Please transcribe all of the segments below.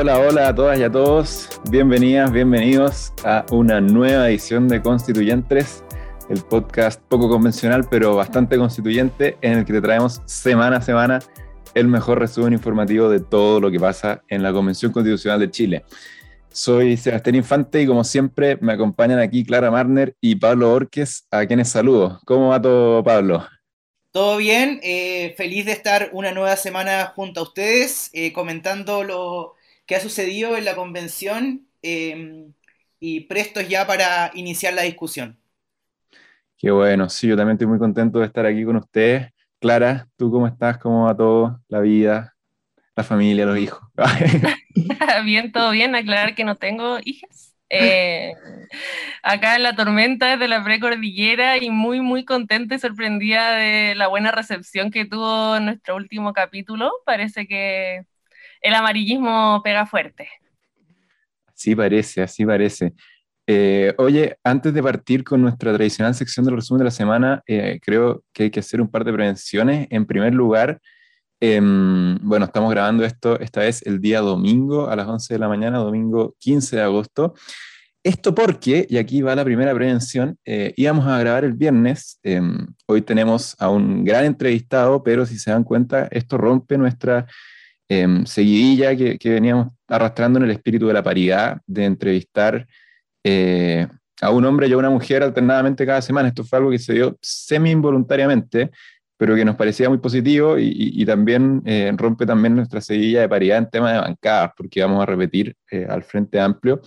Hola, hola a todas y a todos. Bienvenidas, bienvenidos a una nueva edición de Constituyentes, el podcast poco convencional pero bastante constituyente en el que te traemos semana a semana el mejor resumen informativo de todo lo que pasa en la Convención Constitucional de Chile. Soy Sebastián Infante y como siempre me acompañan aquí Clara Marner y Pablo Orques, a quienes saludo. ¿Cómo va todo, Pablo? Todo bien, eh, feliz de estar una nueva semana junto a ustedes, eh, comentando lo, qué ha sucedido en la convención em, y prestos ya para iniciar la discusión. Qué bueno, sí, yo también estoy muy contento de estar aquí con ustedes. Clara, ¿tú cómo estás? ¿Cómo va todo? La vida, la familia, los hijos. bien, todo bien. Aclarar que no tengo hijas. Eh, acá en la tormenta de la precordillera y muy, muy contenta y sorprendida de la buena recepción que tuvo nuestro último capítulo. Parece que el amarillismo pega fuerte. Así parece, así parece. Eh, oye, antes de partir con nuestra tradicional sección del resumen de la semana, eh, creo que hay que hacer un par de prevenciones. En primer lugar, em, bueno, estamos grabando esto esta vez el día domingo a las 11 de la mañana, domingo 15 de agosto. Esto porque, y aquí va la primera prevención, eh, íbamos a grabar el viernes, em, hoy tenemos a un gran entrevistado, pero si se dan cuenta, esto rompe nuestra Em, seguidilla que, que, veníamos arrastrando en el espíritu de la paridad, de entrevistar eh, a un hombre y a una mujer alternadamente cada semana. Esto fue algo que se dio semi-involuntariamente, pero que nos parecía muy positivo y, y, también eh, rompe también nuestra seguidilla de paridad en tema de bancadas, porque vamos a repetir eh, al Frente Amplio.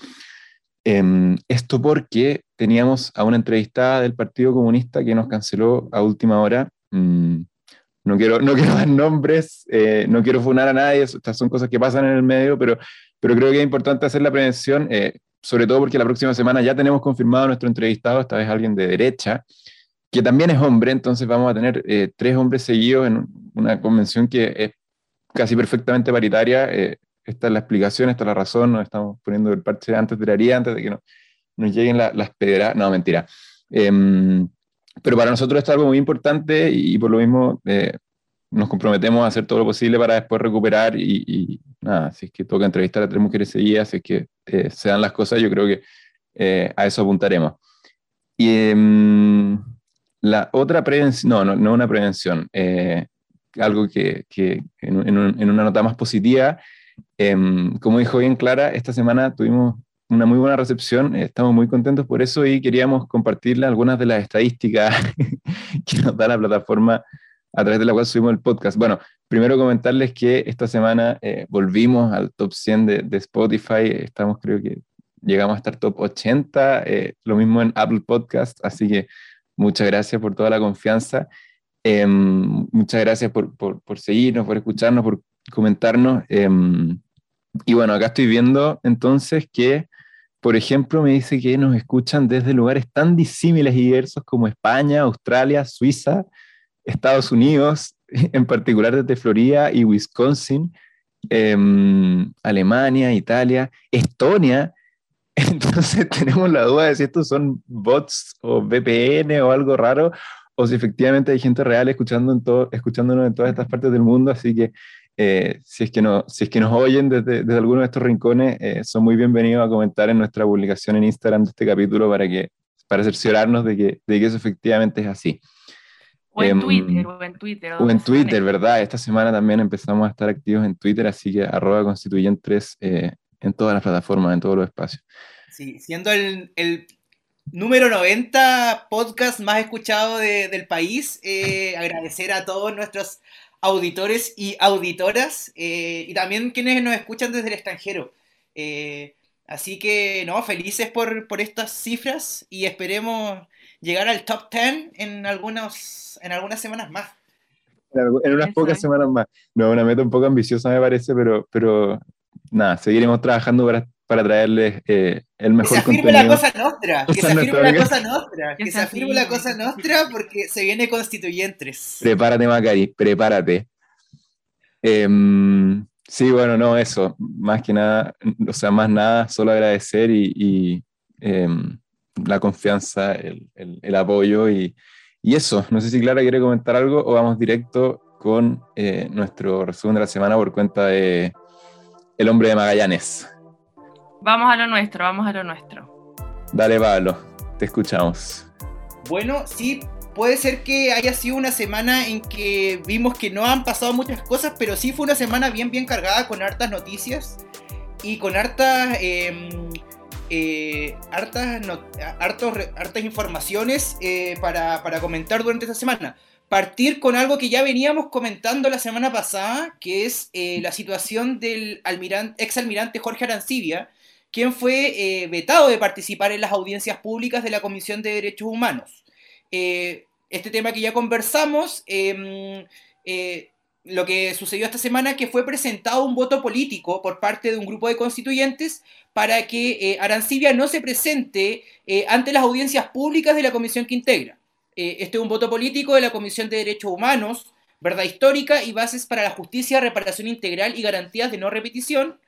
Em, esto porque teníamos a una entrevistada del Partido Comunista que nos canceló a última hora. Mm, no quiero, no quiero dar nombres, eh, no quiero funar a nadie, estas son cosas que pasan en el medio, pero, pero creo que es importante hacer la prevención, eh, sobre todo porque la próxima semana ya tenemos confirmado a nuestro entrevistado, esta vez alguien de derecha, que también es hombre, entonces vamos a tener eh, tres hombres seguidos en una convención que es casi perfectamente paritaria. esta es la explicación, esta es la razón, nos estamos poniendo el parche antes de la haría, antes de que nos lleguen las pedras. No, mentira. Pero para nosotros es algo muy importante y, por lo mismo eh, nos comprometemos a hacer todo lo posible para después recuperar y, nada, si es que toca entrevistar a tres mujeres seguidas, si es que eh, se dan las cosas, yo creo que eh, a eso apuntaremos. Y em, la otra prevención, no, no, no una prevención, algo que, que en, en, una nota más positiva, em, como dijo bien Clara, esta semana tuvimos una muy buena recepción, estamos muy contentos por eso y queríamos compartirle algunas de las estadísticas que nos da la plataforma a través de la cual subimos el podcast. Bueno, primero comentarles que esta semana eh, volvimos al top 100 de, de, Spotify, estamos creo que llegamos a estar top 80, eh, lo mismo en Apple Podcast, así que muchas gracias por toda la confianza, eh, muchas gracias por, por, por, seguirnos, por escucharnos, por comentarnos. Em, y bueno, acá estoy viendo entonces que por ejemplo, me dice que nos escuchan desde lugares tan disímiles y diversos como España, Australia, Suiza, Estados Unidos, en particular desde Florida y Wisconsin, em, Alemania, Italia, Estonia. Entonces tenemos la duda de si estos son bots o VPN o algo raro, o si efectivamente hay gente real escuchando en escuchándonos en todas estas partes del mundo. Así que eh, si, es que no, si es que nos oyen desde, desde alguno de estos rincones, eh, son muy bienvenidos a comentar en nuestra publicación en Instagram de este capítulo para, que, para cerciorarnos de que, de que eso efectivamente es así. O en em, Twitter, o en Twitter. O en Twitter, ¿verdad? Esta semana también empezamos a estar activos en Twitter, así que arroba constituyentes eh, en todas las plataformas, en todos los espacios. Sí, siendo el, el número 90 podcast más escuchado de, del país, agradecer a todos nuestros auditores y auditoras eh, y también quienes nos escuchan desde el extranjero. Eh, así que, no, felices por, por, estas cifras y esperemos llegar al top 10 en, algunos, en algunas semanas más. En unas pocas semanas más. No, una meta un poco ambiciosa me parece, pero, pero nada, seguiremos trabajando para, para traerles eh, el mejor que se afirme la cosa nuestra, que se afirme la cosa nuestra, que se afirme la cosa nuestra porque se viene constituyentes. Prepárate, Macari, prepárate. Em, sí, bueno, no, eso, más que nada, o sea, más nada, solo agradecer y, em, la confianza, el, el, apoyo y, y, eso. No sé si Clara quiere comentar algo o vamos directo con eh, nuestro resumen de la semana por cuenta de el hombre de Magallanes. Vamos a lo nuestro, vamos a lo nuestro. Dale, Pablo, te escuchamos. Bueno, sí, puede ser que haya sido una semana en que vimos que no han pasado muchas cosas, pero sí fue una semana bien, bien cargada con hartas noticias y con hartas, em, eh, hartas, hartas informaciones eh, para, para, comentar durante esta semana. Partir con algo que ya veníamos comentando la semana pasada, que es eh, la situación del almirante, ex almirante Jorge Arancibia, quien fue vetado de participar en las audiencias públicas de la Comisión de Derechos Humanos. este tema que ya conversamos, em, lo que sucedió esta semana que fue presentado un voto político por parte de un grupo de constituyentes para que eh, Arancibia no se presente eh, ante las audiencias públicas de la comisión que integra. Eh, este es un voto político de la Comisión de Derechos Humanos, Verdad Histórica y Bases para la Justicia, Reparación Integral y Garantías de No Repetición,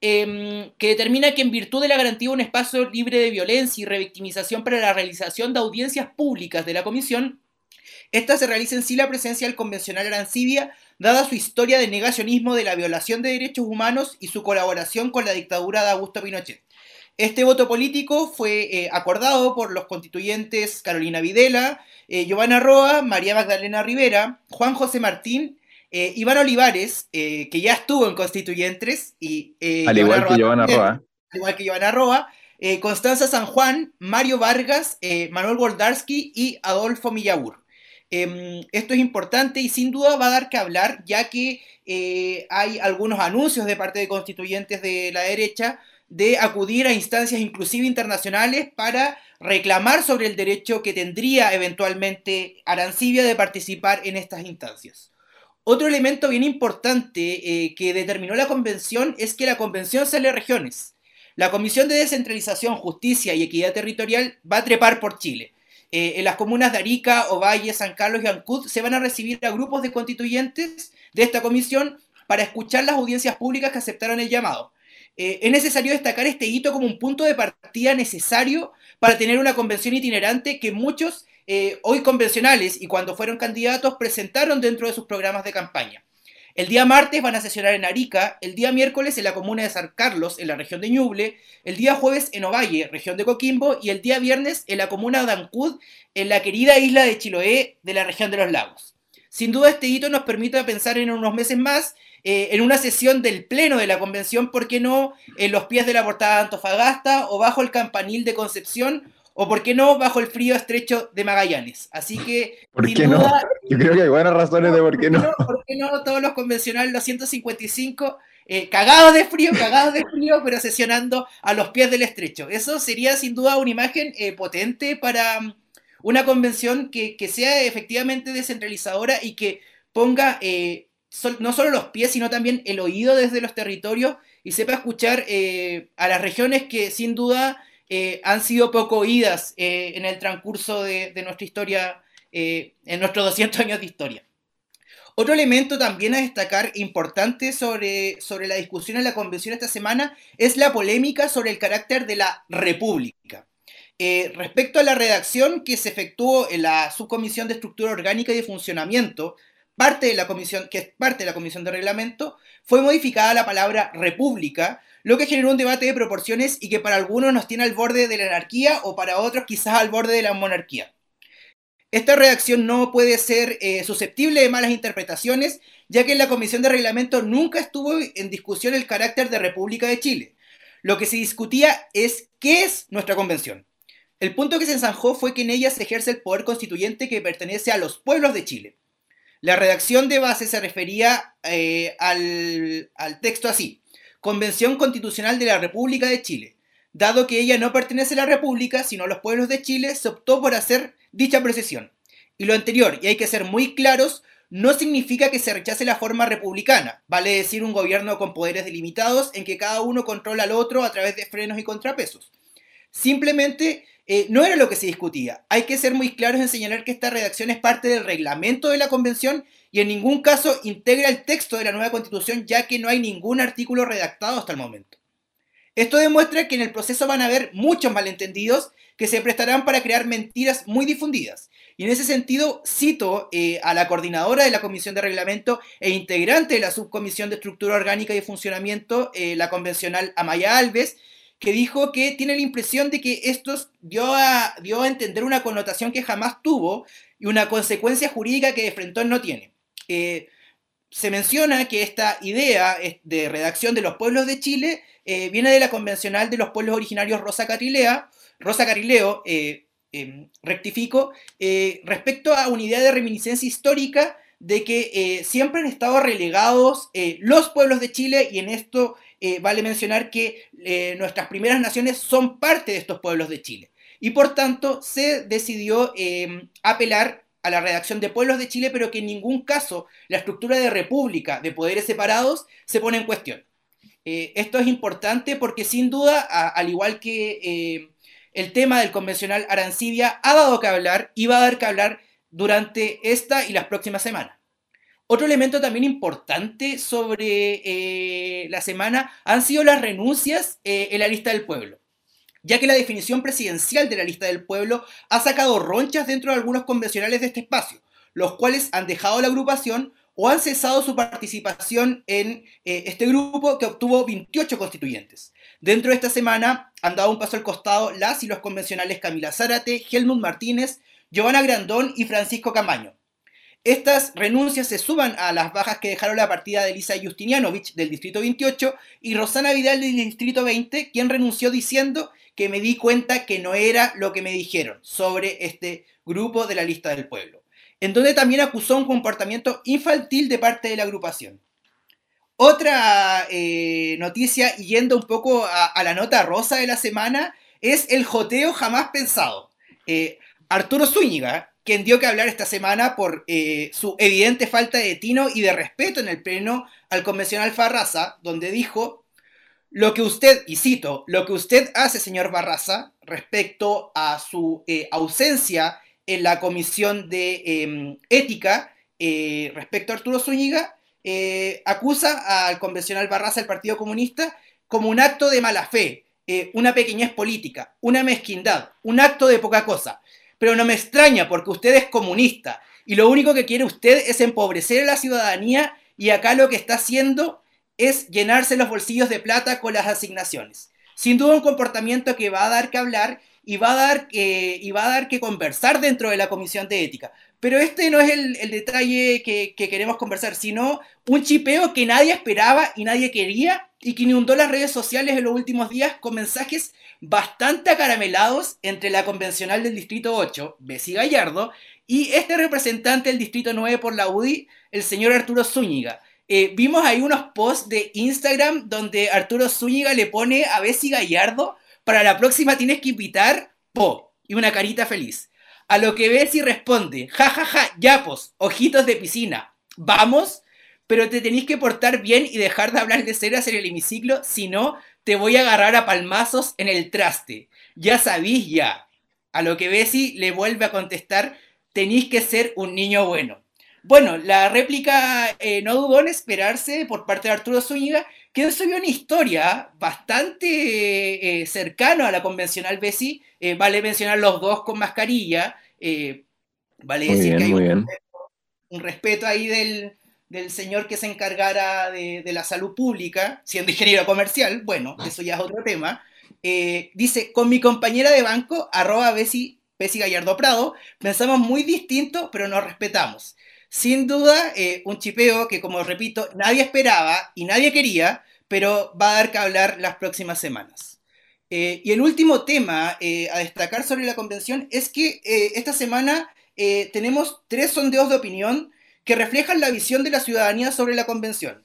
em, que determina que en virtud de la garantía de un espacio libre de violencia y revictimización para la realización de audiencias públicas de la comisión, esta se realiza en sí la presencia del convencional Arancibia, dada su historia de negacionismo de la violación de derechos humanos y su colaboración con la dictadura de Augusto Pinochet. Este voto político fue eh, acordado por los constituyentes Carolina Videla, eh, Giovanna Roa, María Magdalena Rivera, Juan José Martín, eh, Iván Olivares, que ya estuvo en constituyentes, y, al igual que Giovanna Roa. Al igual que Giovanna Roa, Constanza San Juan, Mario Vargas, Manuel Goldarsky y Adolfo Millabur. Em, esto es importante y sin duda va a dar que hablar, ya que eh, hay algunos anuncios de parte de constituyentes de la derecha de acudir a instancias inclusive internacionales para reclamar sobre el derecho que tendría eventualmente Arancibia de participar en estas instancias. Otro elemento bien importante eh, que determinó la convención es que la convención sale a regiones. La Comisión de Descentralización, Justicia y Equidad Territorial va a trepar por Chile. Eh, en las comunas de Arica, Ovalle, San Carlos y Ancud se van a recibir a grupos de constituyentes de esta comisión para escuchar las audiencias públicas que aceptaron el llamado. Eh, es necesario destacar este hito como un punto de partida necesario para tener una convención itinerante que muchos eh, hoy convencionales y cuando fueron candidatos presentaron dentro de sus programas de campaña. El día martes van a sesionar en Arica, el día miércoles en la comuna de San Carlos, en la región de Ñuble, el día jueves en Ovalle, región de Coquimbo, y el día viernes en la comuna de Ancud, en la querida isla de Chiloé, de la región de los lagos. Sin duda este hito nos permite pensar en unos meses más eh, en una sesión del pleno de la convención, ¿por qué no en los pies de la portada de Antofagasta o bajo el campanil de Concepción o por qué no bajo el frío estrecho de Magallanes. Así que... ¿Por qué no? Yo creo que hay buenas razones de por qué no. ¿Por qué no todos los convencionales, los 155, eh, cagados de frío, cagados de frío, pero sesionando a los pies del estrecho? Eso sería sin duda una imagen eh, potente para mm, una convención que, sea efectivamente descentralizadora y que ponga eh, no solo los pies, sino también el oído desde los territorios y sepa escuchar a las regiones que sin duda eh, han sido poco oídas eh, en el transcurso de, nuestra historia, eh, en nuestros 200 años de historia. Otro elemento también a destacar importante sobre, sobre la discusión en la convención esta semana es la polémica sobre el carácter de la república. respecto a la redacción que se efectuó en la subcomisión de estructura orgánica y de funcionamiento, parte de la comisión, que es parte de la comisión de reglamento, fue modificada la palabra república lo que generó un debate de proporciones y que para algunos nos tiene al borde de la anarquía o para otros quizás al borde de la monarquía. Esta redacción no puede ser eh, susceptible de malas interpretaciones, ya que en la Comisión de Reglamento nunca estuvo en discusión el carácter de República de Chile. Lo que se discutía es qué es nuestra convención. El punto que se enzanjó fue que en ella se ejerce el poder constituyente que pertenece a los pueblos de Chile. La redacción de base se refería eh, al, al texto así. Convención Constitucional de la República de Chile. Dado que ella no pertenece a la República, sino a los pueblos de Chile, se optó por hacer dicha precesión. Y lo anterior, y hay que ser muy claros, no significa que se rechace la forma republicana, vale decir un gobierno con poderes delimitados en que cada uno controla al otro a través de frenos y contrapesos. Simplemente eh, no era lo que se discutía. Hay que ser muy claros en señalar que esta redacción es parte del reglamento de la convención y en ningún caso integra el texto de la nueva constitución ya que no hay ningún artículo redactado hasta el momento. Esto demuestra que en el proceso van a haber muchos malentendidos que se prestarán para crear mentiras muy difundidas. Y en ese sentido, cito eh, a la coordinadora de la Comisión de Reglamento e integrante de la Subcomisión de Estructura Orgánica y Funcionamiento, eh, la convencional Amaya Alves, que dijo que tiene la impresión de que esto dio a, dio a entender una connotación que jamás tuvo y una consecuencia jurídica que de frente no tiene. Eh, se menciona que esta idea de redacción de los pueblos de Chile viene de la convencional de los pueblos originarios Rosa Carilea, Rosa Carileo, Em, rectifico, eh, respecto a una idea de reminiscencia histórica de que eh, siempre han estado relegados eh, los pueblos de Chile y en esto vale mencionar que nuestras primeras naciones son parte de estos pueblos de Chile. Y por tanto se decidió em, apelar a la redacción de pueblos de Chile, pero que en ningún caso la estructura de república de poderes separados se pone en cuestión. esto es importante porque sin duda, al igual que el tema del convencional Arancibia ha dado que hablar y va a dar que hablar durante esta y las próximas semanas. Otro elemento también importante sobre eh, la semana han sido las renuncias eh, en la lista del pueblo, ya que la definición presidencial de la lista del pueblo ha sacado ronchas dentro de algunos convencionales de este espacio, los cuales han dejado la agrupación o han cesado su participación en eh, este grupo que obtuvo 28 constituyentes. Dentro de esta semana han dado un paso al costado las y los convencionales Camila Zárate, Helmut Martínez, Giovanna Grandón y Francisco Camaño. Estas renuncias se suban a las bajas que dejaron la partida de Elisa Justinianovich del Distrito 28 y Rosana Vidal del Distrito 20, quien renunció diciendo que me di cuenta que no era lo que me dijeron sobre este grupo de la lista del pueblo, en donde también acusó un comportamiento infantil de parte de la agrupación. Otra eh, noticia, yendo un poco a, la nota rosa de la semana, es el joteo jamás pensado. Eh, Arturo Zúñiga, quien dio que hablar esta semana por eh, su evidente falta de tino y de respeto en el pleno al convencional Farraza, donde dijo, lo que usted, y cito, lo que usted hace, señor Barraza, respecto a su ausencia en la comisión de em, ética, respecto a Arturo Zúñiga, eh, acusa al convencional Barraza del Partido Comunista como un acto de mala fe, eh, una pequeñez política, una mezquindad, un acto de poca cosa. Pero no me extraña porque usted es comunista y lo único que quiere usted es empobrecer a la ciudadanía y acá lo que está haciendo es llenarse los bolsillos de plata con las asignaciones. Sin duda un comportamiento que va a dar que hablar y va a dar que, y va a dar que conversar dentro de la Comisión de Ética. Pero este no es el, detalle que, queremos conversar, sino un chipeo que nadie esperaba y nadie quería y que inundó las redes sociales en los últimos días con mensajes bastante acaramelados entre la convencional del Distrito 8, Bessie Gallardo, y este representante del Distrito 9 por la UDI, el señor Arturo Zúñiga. Eh, vimos ahí unos posts de Instagram donde Arturo Zúñiga le pone a Bessie Gallardo, para la próxima tienes que invitar po y una carita feliz. A lo que y responde, jajaja, ja, ja, yapos, ojitos de piscina, vamos, pero te tenéis que portar bien y dejar de hablar de ceras en el hemiciclo, si no, te voy a agarrar a palmazos en el traste. Ya sabís ya. A lo que Bessie le vuelve a contestar, tenéis que ser un niño bueno. Bueno, la réplica eh, no dudó en esperarse por parte de Arturo Zúñiga, quien subió una historia bastante eh, cercana a la convencional Bessie, eh, vale mencionar los dos con mascarilla. Eh, vale decir que hay un respeto, ahí del, señor que se encargara de, la salud pública, siendo ingeniero comercial. Bueno, eso ya es otro tema. Eh, dice, con mi compañera de banco, arroba Bessie, Gallardo Prado, pensamos muy distinto, pero nos respetamos. Sin duda, un chipeo que, como repito, nadie esperaba y nadie quería, pero va a dar que hablar las próximas semanas. Eh, y el último tema eh, a destacar sobre la convención es que eh, esta semana tenemos tres sondeos de opinión que reflejan la visión de la ciudadanía sobre la convención,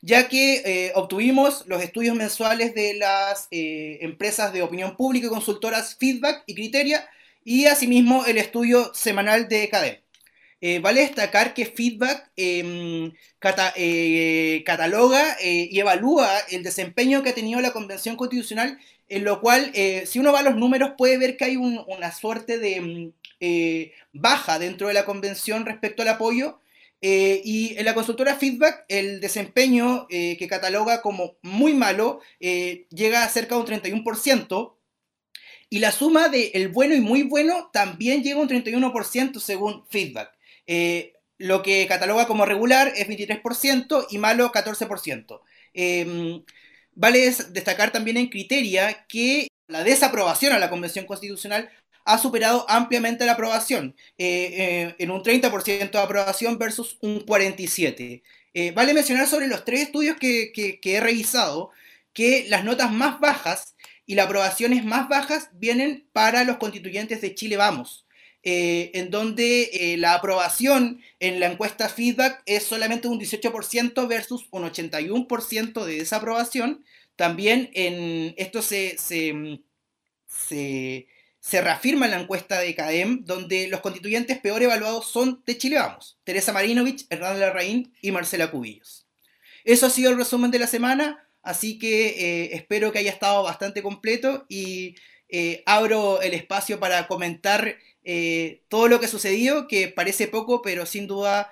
ya que obtuvimos los estudios mensuales de las empresas de opinión pública y consultoras Feedback y Criteria, y asimismo el estudio semanal de CADEM. Eh, vale destacar que Feedback em, eh, cataloga eh, y evalúa el desempeño que ha tenido la Convención Constitucional, en lo cual, si uno va a los números, puede ver que hay una suerte de em, baja dentro de la Convención respecto al apoyo. y en la consultora Feedback, el desempeño que cataloga como muy malo llega a cerca de un 31%, y la suma de el bueno y muy bueno también llega a un 31% según feedback. Eh, lo que cataloga como regular es 23% y malo 14%. Em, vale destacar también en Criteria que la desaprobación a la Convención Constitucional ha superado ampliamente la aprobación, eh, eh, en un 30% de aprobación versus un 47%. vale mencionar sobre los tres estudios que, que he revisado que las notas más bajas y las aprobaciones más bajas vienen para los constituyentes de Chile Vamos, eh, en donde eh, la aprobación en la encuesta feedback es solamente un 18% versus un 81% de desaprobación. También en esto se, se, se, reafirma en la encuesta de CADEM, donde los constituyentes peor evaluados son de Chile Vamos, Teresa Marinovich, Hernán Larraín y Marcela Cubillos. Eso ha sido el resumen de la semana. Así que eh, espero que haya estado bastante completo y abro el espacio para comentar eh, todo lo que ha sucedido, que parece poco, pero sin duda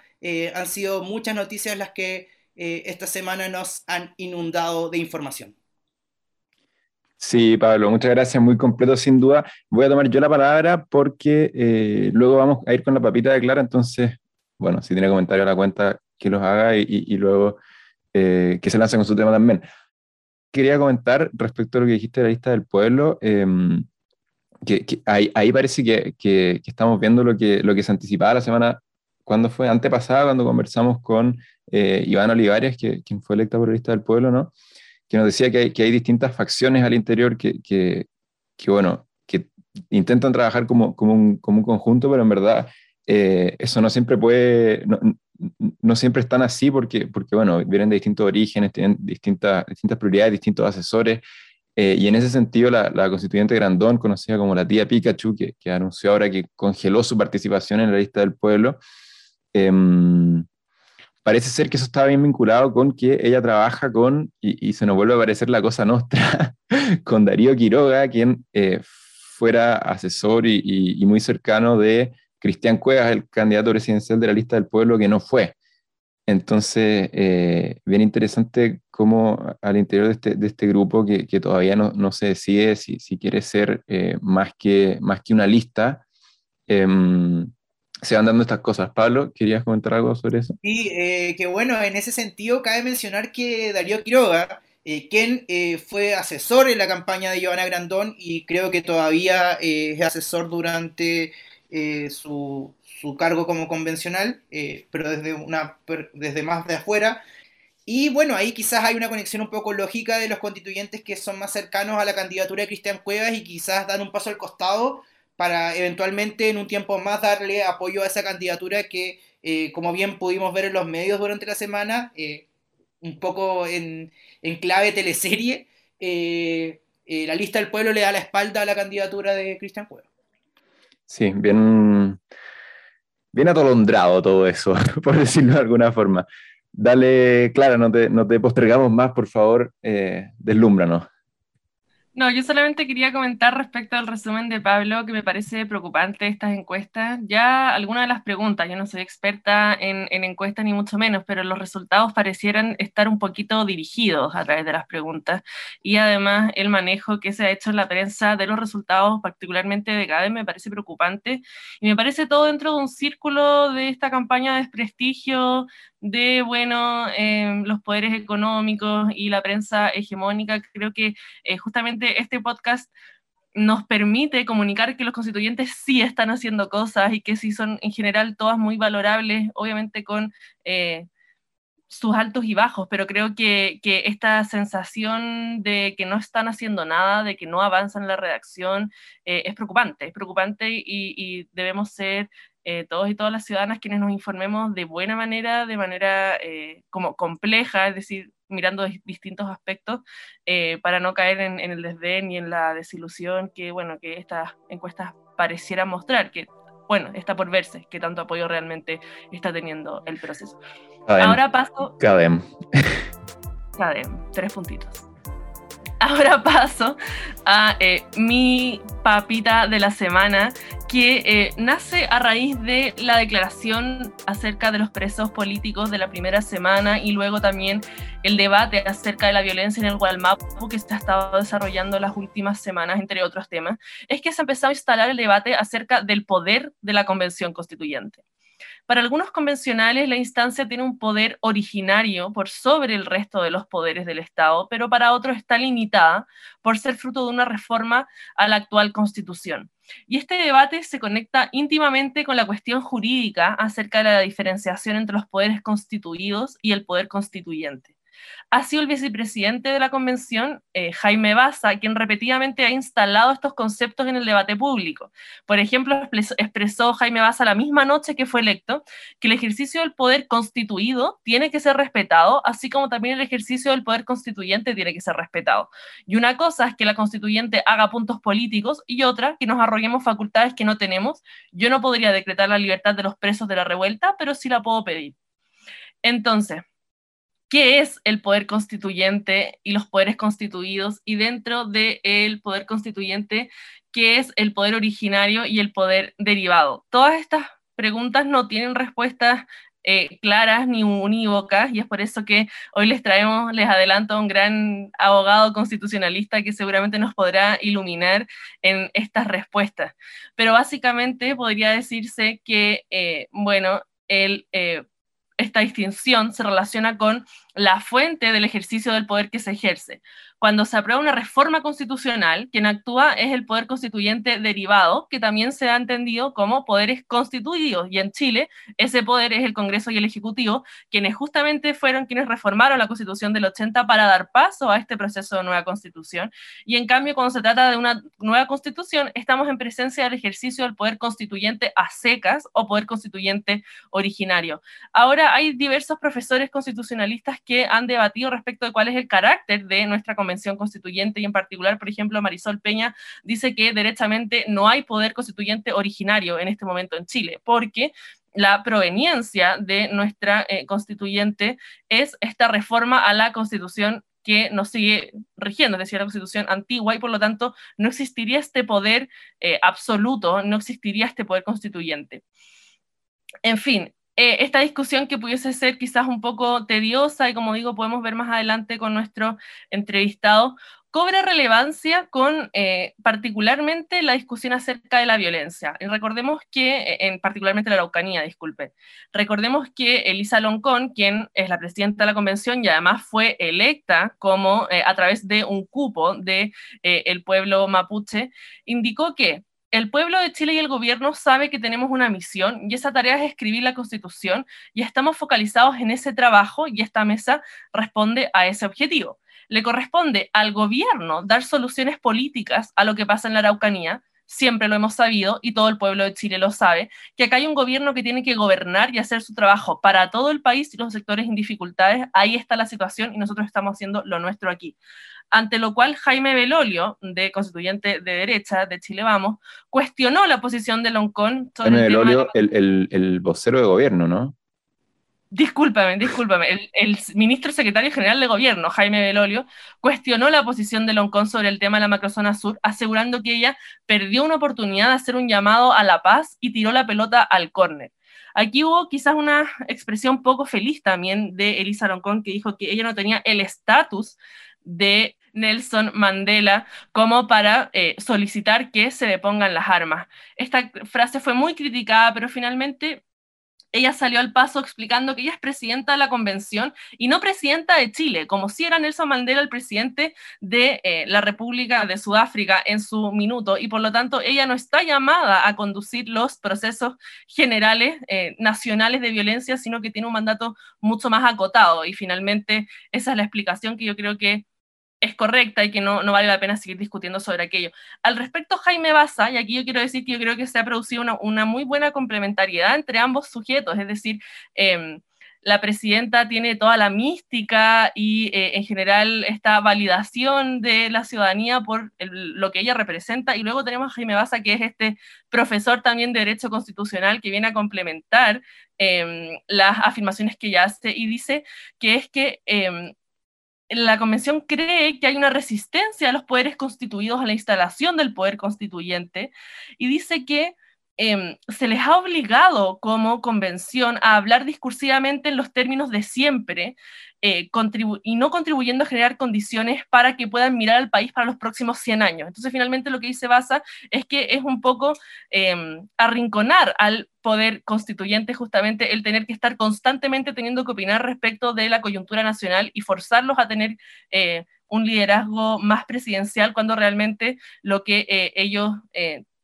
han sido muchas noticias las que esta semana nos han inundado de información. Sí, Pablo, muchas gracias, muy completo sin duda. Voy a tomar yo la palabra porque luego vamos a ir con la papita de Clara, entonces, bueno, si tiene comentarios a la cuenta, que los haga y luego eh, que se lanza con su tema también. Quería comentar respecto a lo que dijiste de la lista del pueblo, em, que, ahí, ahí, parece que, que, estamos viendo lo que, lo que se anticipaba la semana, cuando fue antepasada, cuando conversamos con eh, Iván Olivares, que, quien fue electa lista del pueblo, ¿no? que nos decía que hay, que hay distintas facciones al interior que, que, bueno, que intentan trabajar como, como, un, como un conjunto, pero en verdad eh, eso no siempre puede, no siempre están así porque, porque, bueno, vienen de distintos orígenes, tienen distintas, distintas prioridades, distintos asesores. Eh, y en ese sentido, la, constituyente Grandón, conocida como la tía Pikachu, que, que, anunció ahora que congeló su participación en la lista del pueblo, em, parece ser que eso estaba bien vinculado con que ella trabaja con, y, se nos vuelve a aparecer la cosa nuestra, con Darío Quiroga, quien eh, fuera asesor y, y muy cercano de Cristian Cuevas, el candidato presidencial de la lista del pueblo, que no fue. Entonces, eh, bien interesante cómo al interior de este, de este grupo, que, que todavía no, no, se decide si, si quiere ser eh, más, que, más que una lista, em, se van dando estas cosas. Pablo, ¿querías comentar algo sobre eso? Sí, eh, que bueno, en ese sentido cabe mencionar que Darío Quiroga, quien fue asesor en la campaña de Giovanna Grandón y creo que todavía es asesor durante eh, su, su, cargo como convencional, eh, pero desde, una, desde más de afuera. Y bueno, ahí quizás hay una conexión un poco lógica de los constituyentes que son más cercanos a la candidatura de Cristian Cuevas y quizás dan un paso al costado para eventualmente en un tiempo más darle apoyo a esa candidatura que, eh, como bien pudimos ver en los medios durante la semana, un poco en, clave teleserie, la lista del pueblo le da la espalda a la candidatura de Cristian Cuevas. Sí, bien, bien atolondrado todo eso, por decirlo de alguna forma. Dale, Clara, no te, no te postergamos más, por favor, eh, deslúmbranos. No, yo solamente quería comentar respecto al resumen de Pablo, que me parece preocupante estas encuestas. Ya algunas de las preguntas, yo no soy experta en, encuestas ni mucho menos, pero los resultados parecieran estar un poquito dirigidos a través de las preguntas. Y además el manejo que se ha hecho en la prensa de los resultados, particularmente de CADE, me parece preocupante. Y me parece todo dentro de un círculo de esta campaña de desprestigio, de, bueno, em, los poderes económicos y la prensa hegemónica. Creo que eh, justamente este podcast nos permite comunicar que los constituyentes sí están haciendo cosas y que sí son en general todas muy valorables, obviamente con eh, sus altos y bajos, pero creo que, que, esta sensación de que no están haciendo nada, de que no avanzan la redacción, eh, es preocupante, es preocupante y, y debemos ser eh, todos y todas las ciudadanas quienes nos informemos de buena manera, de manera eh, como compleja, es decir, mirando distintos aspectos, eh, para no caer en, el desdén y en la desilusión que, bueno, que estas encuestas parecieran mostrar, que, bueno, está por verse qué tanto apoyo realmente está teniendo el proceso. Ahora paso... Cadem. Cadem, tres puntitos. ahora paso a eh, mi papita de la semana, que eh, nace a raíz de la declaración acerca de los presos políticos de la primera semana y luego también el debate acerca de la violencia en el Gualmapu que se ha estado desarrollando las últimas semanas, entre otros temas, es que se ha empezado a instalar el debate acerca del poder de la Convención Constituyente. Para algunos convencionales, la instancia tiene un poder originario por sobre el resto de los poderes del Estado, pero para otros está limitada por ser fruto de una reforma a la actual Constitución. Y este debate se conecta íntimamente con la cuestión jurídica acerca de la diferenciación entre los poderes constituidos y el poder constituyente ha sido el vicepresidente de la convención, eh, Jaime Baza, quien repetidamente ha instalado estos conceptos en el debate público. Por ejemplo, expresó Jaime Baza la misma noche que fue electo que el ejercicio del poder constituido tiene que ser respetado, así como también el ejercicio del poder constituyente tiene que ser respetado. Y una cosa es que la constituyente haga puntos políticos y otra que nos arroguemos facultades que no tenemos. Yo no podría decretar la libertad de los presos de la revuelta, pero sí la puedo pedir. Entonces, qué es el poder constituyente y los poderes constituidos y dentro del poder constituyente, qué es el poder originario y el poder derivado. Todas estas preguntas no tienen respuestas eh, claras ni unívocas y es por eso que hoy les traemos, les adelanto a un gran abogado constitucionalista que seguramente nos podrá iluminar en estas respuestas. Pero básicamente podría decirse que, eh, bueno, el esta distinción se relaciona con la fuente del ejercicio del poder que se ejerce. Cuando se aprueba una reforma constitucional, quien actúa es el poder constituyente derivado, que también se ha entendido como poderes constituidos. Y en Chile, ese poder es el Congreso y el Ejecutivo, quienes justamente fueron quienes reformaron la Constitución del 80 para dar paso a este proceso de nueva Constitución. Y en cambio, cuando se trata de una nueva Constitución, estamos en presencia del ejercicio del poder constituyente a secas o poder constituyente originario. Ahora hay diversos profesores constitucionalistas que han debatido respecto de cuál es el carácter de nuestra convención constituyente y en particular, por ejemplo, Marisol Peña dice que derechamente no hay poder constituyente originario en este momento en Chile, porque la proveniencia de nuestra eh, constituyente es esta reforma a la constitución que nos sigue rigiendo, es decir, la constitución antigua, y por lo tanto no existiría este poder eh, absoluto, no existiría este poder constituyente. En fin, eh, esta discusión que pudiese ser quizás un poco tediosa y como digo, podemos ver más adelante con nuestro entrevistado, cobra relevancia con eh, particularmente la discusión acerca de la violencia. Y recordemos que, eh, en particularmente la Araucanía, disculpe, recordemos que Elisa Loncón, quien es la presidenta de la convención y además fue electa como a través de un cupo del de, el pueblo mapuche, indicó que el pueblo de Chile y el gobierno sabe que tenemos una misión y esa tarea es escribir la constitución y estamos focalizados en ese trabajo y esta mesa responde a ese objetivo. Le corresponde al gobierno dar soluciones políticas a lo que pasa en la Araucanía, siempre lo hemos sabido y todo el pueblo de Chile lo sabe, que acá hay un gobierno que tiene que gobernar y hacer su trabajo para todo el país y los sectores en dificultades. Ahí está la situación y nosotros estamos haciendo lo nuestro aquí ante lo cual Jaime Belolio, de constituyente de derecha de Chile Vamos, cuestionó la posición de Loncón Jaime Belolio, el, vocero de gobierno, ¿no? Discúlpame, discúlpame. El, ministro secretario general de gobierno, Jaime Belolio, cuestionó la posición de Loncón sobre el tema de la macrozona sur, asegurando que ella perdió una oportunidad de hacer un llamado a la paz y tiró la pelota al córner. Aquí hubo quizás una expresión poco feliz también de Elisa Loncón, que dijo que ella no tenía el estatus de Nelson Mandela como para eh, solicitar que se depongan las armas. Esta frase fue muy criticada, pero finalmente ella salió al paso explicando que ella es presidenta de la convención y no presidenta de Chile, como si era Nelson Mandela el presidente de eh, la República de Sudáfrica en su minuto, y por lo tanto ella no está llamada a conducir los procesos generales eh, nacionales de violencia, sino que tiene un mandato mucho más acotado. Y finalmente esa es la explicación que yo creo que es correcta y que no, vale la pena seguir discutiendo sobre aquello. Al respecto, Jaime Baza, y aquí yo quiero decir que yo creo que se ha producido una, muy buena complementariedad entre ambos sujetos, es decir, em, la presidenta tiene toda la mística y eh, en general esta validación de la ciudadanía por lo que ella representa. Y luego tenemos a Jaime Baza, que es este profesor también de Derecho Constitucional que viene a complementar em, las afirmaciones que ella hace y dice que es que em, la convención cree que hay una resistencia a los poderes constituidos a la instalación del poder constituyente y dice que Em, se les ha obligado como convención a hablar discursivamente en los términos de siempre eh, y no contribuyendo a generar condiciones para que puedan mirar al país para los próximos 100 años. Entonces, finalmente lo que dice Baza es que es un poco em, arrinconar al poder constituyente justamente el tener que estar constantemente teniendo que opinar respecto de la coyuntura nacional y forzarlos a tener... Eh, un liderazgo más presidencial cuando realmente lo que eh, ellos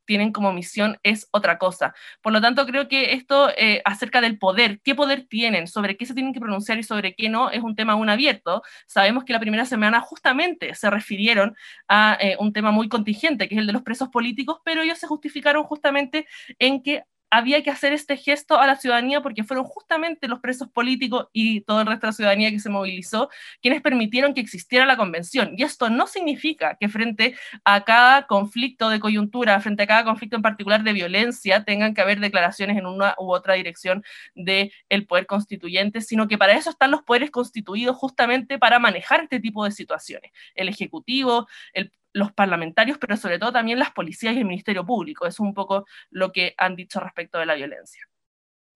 tienen como misión es otra cosa. Por lo tanto, creo que esto eh, acerca del poder, qué poder tienen, sobre qué se tienen que pronunciar y sobre qué no, es un tema aún abierto. Sabemos que la primera semana justamente se refirieron a eh, un tema muy contingente, que es el de los presos políticos, pero ellos se justificaron justamente en que había que hacer este gesto a la ciudadanía porque fueron justamente los presos políticos y todo el resto de la ciudadanía que se movilizó quienes permitieron que existiera la convención. Y esto no significa que frente a cada conflicto de coyuntura, frente a cada conflicto en particular de violencia, tengan que haber declaraciones en una u otra dirección del el poder constituyente, sino que para eso están los poderes constituidos justamente para manejar este tipo de situaciones. El Ejecutivo, el, los parlamentarios, pero sobre todo también las policías y el Ministerio Público. es un poco lo que han dicho respecto de la violencia.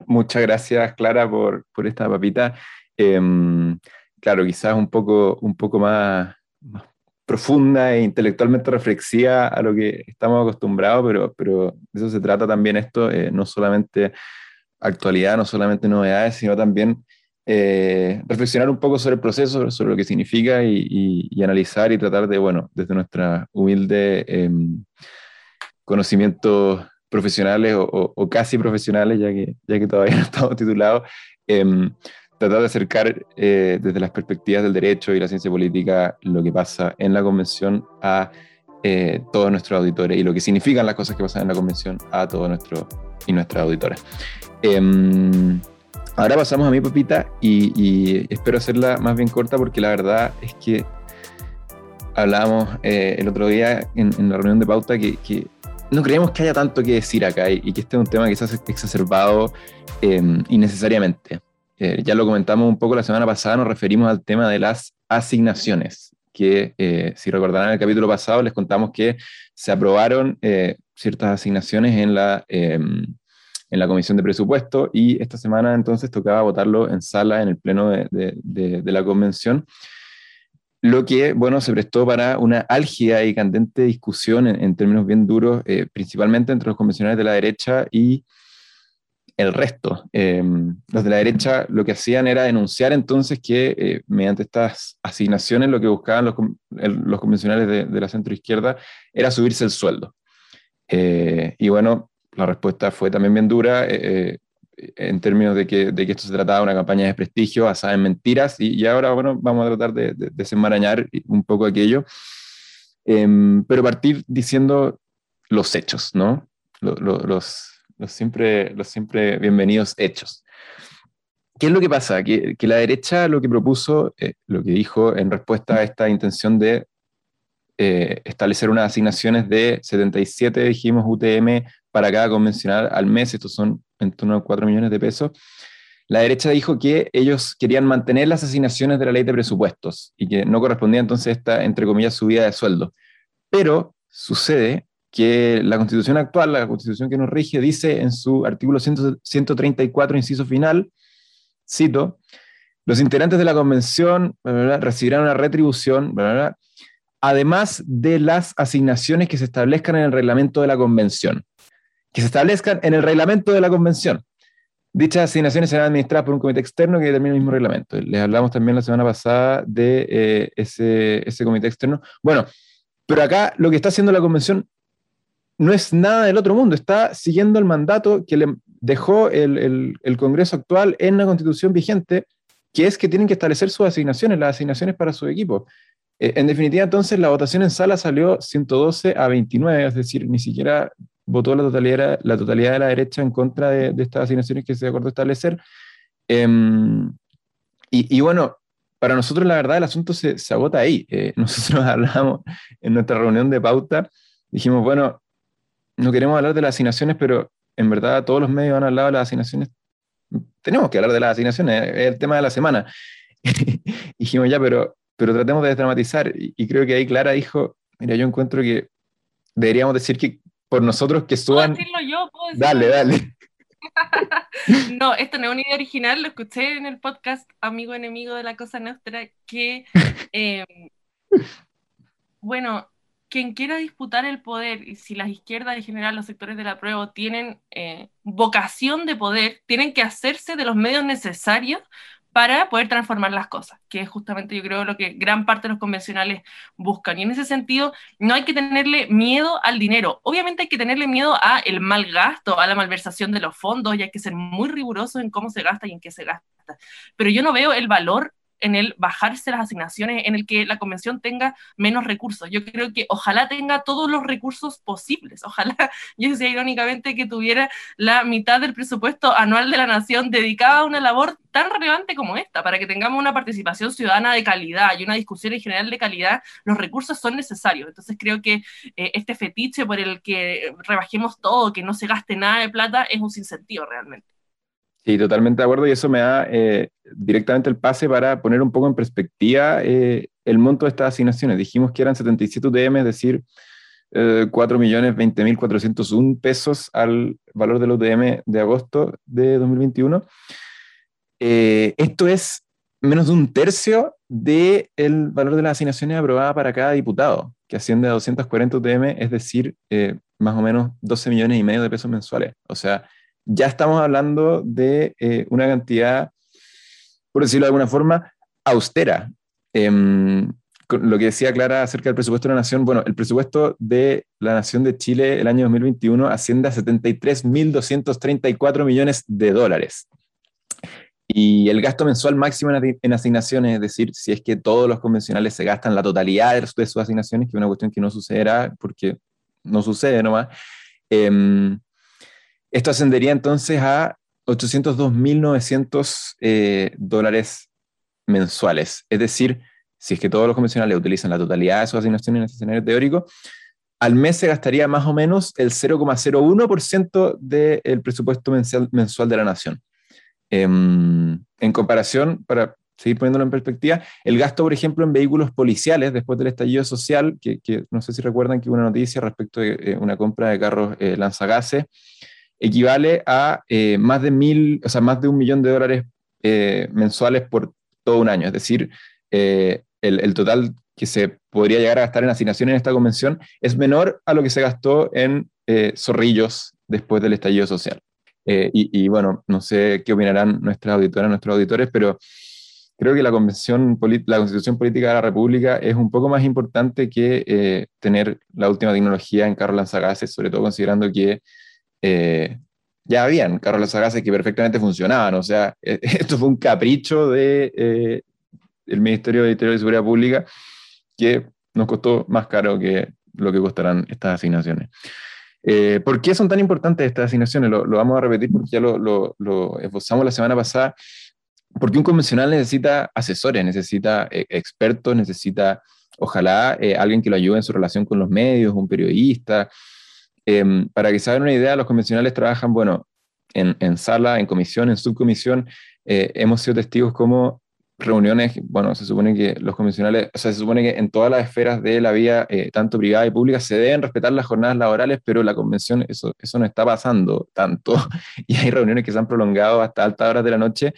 Muchas gracias, Clara, por, por esta papita. Em, claro, quizás un poco, un poco más, profunda e intelectualmente reflexiva a lo que estamos acostumbrados, pero, pero de eso se trata también esto, eh, no solamente actualidad, no solamente novedades, sino también eh, reflexionar un poco sobre el proceso, sobre lo que significa y, analizar y tratar de, bueno, desde nuestra humilde em, conocimientos profesionales o, casi profesionales, ya que, ya que todavía no estamos titulados, em, tratar de acercar eh, desde las perspectivas del derecho y la ciencia política lo que pasa en la convención a eh, todos nuestros auditores y lo que significan las cosas que pasan en la convención a todos nuestros y nuestras auditoras. Ahora pasamos a mi papita y, espero hacerla más bien corta porque la verdad es que hablábamos eh, el otro día en, la reunión de pauta que, no creemos que haya tanto que decir acá y, que este es un tema que se ha exacerbado em, innecesariamente. Eh, ya lo comentamos un poco la semana pasada, nos referimos al tema de las asignaciones, que eh, si recordarán el capítulo pasado les contamos que se aprobaron ciertas asignaciones en la em, en la Comisión de Presupuesto y esta semana entonces tocaba votarlo en sala en el Pleno de, de, la Convención, lo que, bueno, se prestó para una álgida y candente discusión en, términos bien duros, eh, principalmente entre los convencionales de la derecha y el resto. Eh, los de la derecha lo que hacían era denunciar entonces que eh, mediante estas asignaciones lo que buscaban los, los convencionales de, de, la centroizquierda era subirse el sueldo. y bueno, la respuesta fue también bien dura eh, eh, en términos de que, de que, esto se trataba de una campaña de prestigio basada en mentiras y, y ahora, bueno, vamos a tratar de, desenmarañar un poco aquello, em, pero partir diciendo los hechos, ¿no? Los, los, los, siempre, los siempre bienvenidos hechos. ¿Qué es lo que pasa? Que, que la derecha lo que propuso, eh, lo que dijo en respuesta a esta intención de establecer unas asignaciones de 77, dijimos, UTM para cada convencional al mes, estos son en torno a 4 millones de pesos, la derecha dijo que ellos querían mantener las asignaciones de la ley de presupuestos y que no correspondía entonces esta, entre comillas, subida de sueldo. Pero sucede que la constitución actual, la constitución que nos rige, dice en su artículo 134, inciso final, cito, los integrantes de la convención recibirán una retribución, además de las asignaciones que se establezcan en el reglamento de la convención que se establezcan en el reglamento de la convención. Dichas asignaciones serán administradas por un comité externo que determina el mismo reglamento. Les hablamos también la semana pasada de eh, ese, comité externo. Bueno, pero acá lo que está haciendo la convención no es nada del otro mundo, está siguiendo el mandato que le dejó el, el, el, Congreso actual en la constitución vigente, que es que tienen que establecer sus asignaciones, las asignaciones para su equipo. Eh, en definitiva, entonces, la votación en sala salió 112 a 29, es decir, ni siquiera votó la totalidad, de la derecha en contra de, estas asignaciones que se acordó establecer. Em, y, bueno, para nosotros la verdad el asunto se, se agota ahí. Eh, nosotros hablamos en nuestra reunión de pauta, dijimos, bueno, no queremos hablar de las asignaciones, pero en verdad todos los medios han hablado de las asignaciones. Tenemos que hablar de las asignaciones, es el tema de la semana. dijimos ya, pero pero tratemos de desdramatizar. Y, creo que ahí Clara dijo, mira, yo encuentro que deberíamos decir que por nosotros que suban... ¿Puedo decirlo yo? ¿Puedo decirlo dale, dale. no, esto no es una idea original, lo escuché en el podcast Amigo Enemigo de la Cosa Nuestra, que, eh, bueno, quien quiera disputar el poder, y si las izquierdas en general, los sectores de la prueba tienen eh, vocación de poder, tienen que hacerse de los medios necesarios para poder transformar las cosas, que es justamente yo creo lo que gran parte de los convencionales buscan. Y en ese sentido, no hay que tenerle miedo al dinero. Obviamente hay que tenerle miedo a el mal gasto, a la malversación de los fondos, y hay que ser muy riguroso en cómo se gasta y en qué se gasta. Pero yo no veo el valor en el bajarse las asignaciones, en el que la convención tenga menos recursos. Yo creo que ojalá tenga todos los recursos posibles. Ojalá, yo decía irónicamente, que tuviera la mitad del presupuesto anual de la nación dedicada a una labor tan relevante como esta, para que tengamos una participación ciudadana de calidad y una discusión en general de calidad, los recursos son necesarios. Entonces creo que eh, este fetiche por el que rebajemos todo, que no se gaste nada de plata, es un sinsentido realmente. Sí, totalmente de acuerdo y eso me da eh, directamente el pase para poner un poco en perspectiva eh, el monto de estas asignaciones. Dijimos que eran 77 UTM, es decir, eh, 4.020.401 pesos al valor del UTM de agosto de 2021. Eh, esto es menos de un tercio del valor de las asignaciones aprobadas para cada diputado, que asciende a 240 UTM, es decir, más o menos 12 millones y medio de pesos mensuales. O sea, ya estamos hablando de eh, una cantidad, por decirlo de alguna forma, austera. Em, lo que decía Clara acerca del presupuesto de la Nación, bueno, el presupuesto de la Nación de Chile el año 2021 asciende a 73.234 millones de dólares. Y el gasto mensual máximo en asignaciones, es decir, si es que todos los convencionales se gastan la totalidad de sus asignaciones, que es una cuestión que no sucederá porque no sucede nomás, eh, esto ascendería entonces a 802.900 eh, dólares mensuales. Es decir, si es que todos los convencionales utilizan la totalidad de sus asignaciones en este escenario teórico, al mes se gastaría más o menos el 0,01% del presupuesto mensual, de la nación. Em, en comparación, para seguir poniéndolo en perspectiva, el gasto, por ejemplo, en vehículos policiales después del estallido social, que, no sé si recuerdan que hubo una noticia respecto de eh, una compra de carros eh, lanzagases, equivale a eh, más de mil, o sea, más de un millón de dólares eh, mensuales por todo un año. Es decir, eh, el, total que se podría llegar a gastar en asignaciones en esta convención es menor a lo que se gastó en zorrillos después del estallido social. Y, bueno, no sé qué opinarán nuestras auditoras, nuestros auditores, pero creo que la, convención, la Constitución Política de la República es un poco más importante que tener la última tecnología en carros lanzagases, sobre todo considerando que eh, ya habían carros gases que perfectamente funcionaban. O sea, esto fue un capricho del de, eh, Ministerio de Interior y Seguridad Pública que nos costó más caro que lo que costarán estas asignaciones. Eh, ¿Por qué son tan importantes estas asignaciones? Lo, vamos a repetir porque ya lo, lo, esbozamos la semana pasada. Porque un convencional necesita asesores, necesita expertos, necesita, ojalá, alguien que lo ayude en su relación con los medios, un periodista, Em, para que se hagan una idea, los convencionales trabajan, bueno, en, sala, en comisión, en subcomisión. Eh, hemos sido testigos como reuniones, bueno, se supone que los convencionales, o sea, se supone que en todas las esferas de la vida, eh, tanto privada y pública, se deben respetar las jornadas laborales, pero la convención, eso, eso no está pasando tanto. Y hay reuniones que se han prolongado hasta altas horas de la noche,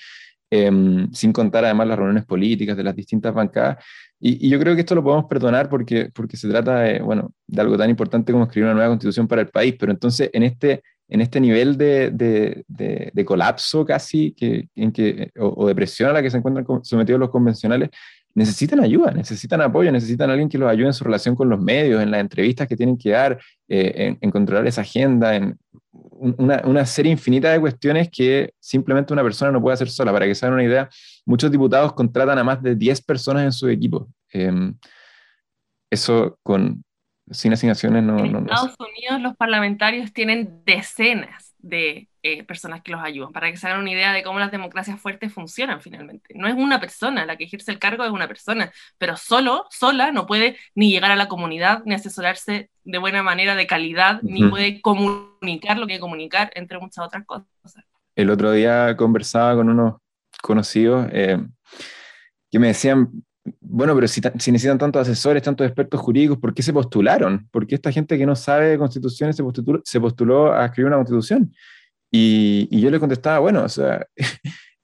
em, sin contar además las reuniones políticas de las distintas bancadas. Y, yo creo que esto lo podemos perdonar porque, porque se trata de, bueno, de algo tan importante como escribir una nueva constitución para el país, pero entonces en este, en este nivel de, de, de, colapso casi que, en que, o, de presión a la que se encuentran sometidos los convencionales, necesitan ayuda, necesitan apoyo, necesitan alguien que los ayude en su relación con los medios, en las entrevistas que tienen que dar, eh, en, controlar esa agenda, en una, serie infinita de cuestiones que simplemente una persona no puede hacer sola. Para que se hagan una idea, muchos diputados contratan a más de 10 personas en su equipo. Em, eso con, sin asignaciones no... En Estados Unidos los parlamentarios tienen decenas de eh, personas que los ayudan, para que se hagan una idea de cómo las democracias fuertes funcionan finalmente. No es una persona, la que ejerce el cargo es una persona, pero solo, sola, no puede ni llegar a la comunidad, ni asesorarse de buena manera, de calidad, ni puede comunicar lo que hay que comunicar, entre muchas otras cosas. El otro día conversaba con unos conocidos eh, que me decían, bueno, pero si, necesitan tantos asesores, tantos expertos jurídicos, ¿por qué se postularon? ¿Por qué esta gente que no sabe de constituciones se postuló, se postuló a escribir una constitución? Y, y, yo le contestaba, bueno, o sea,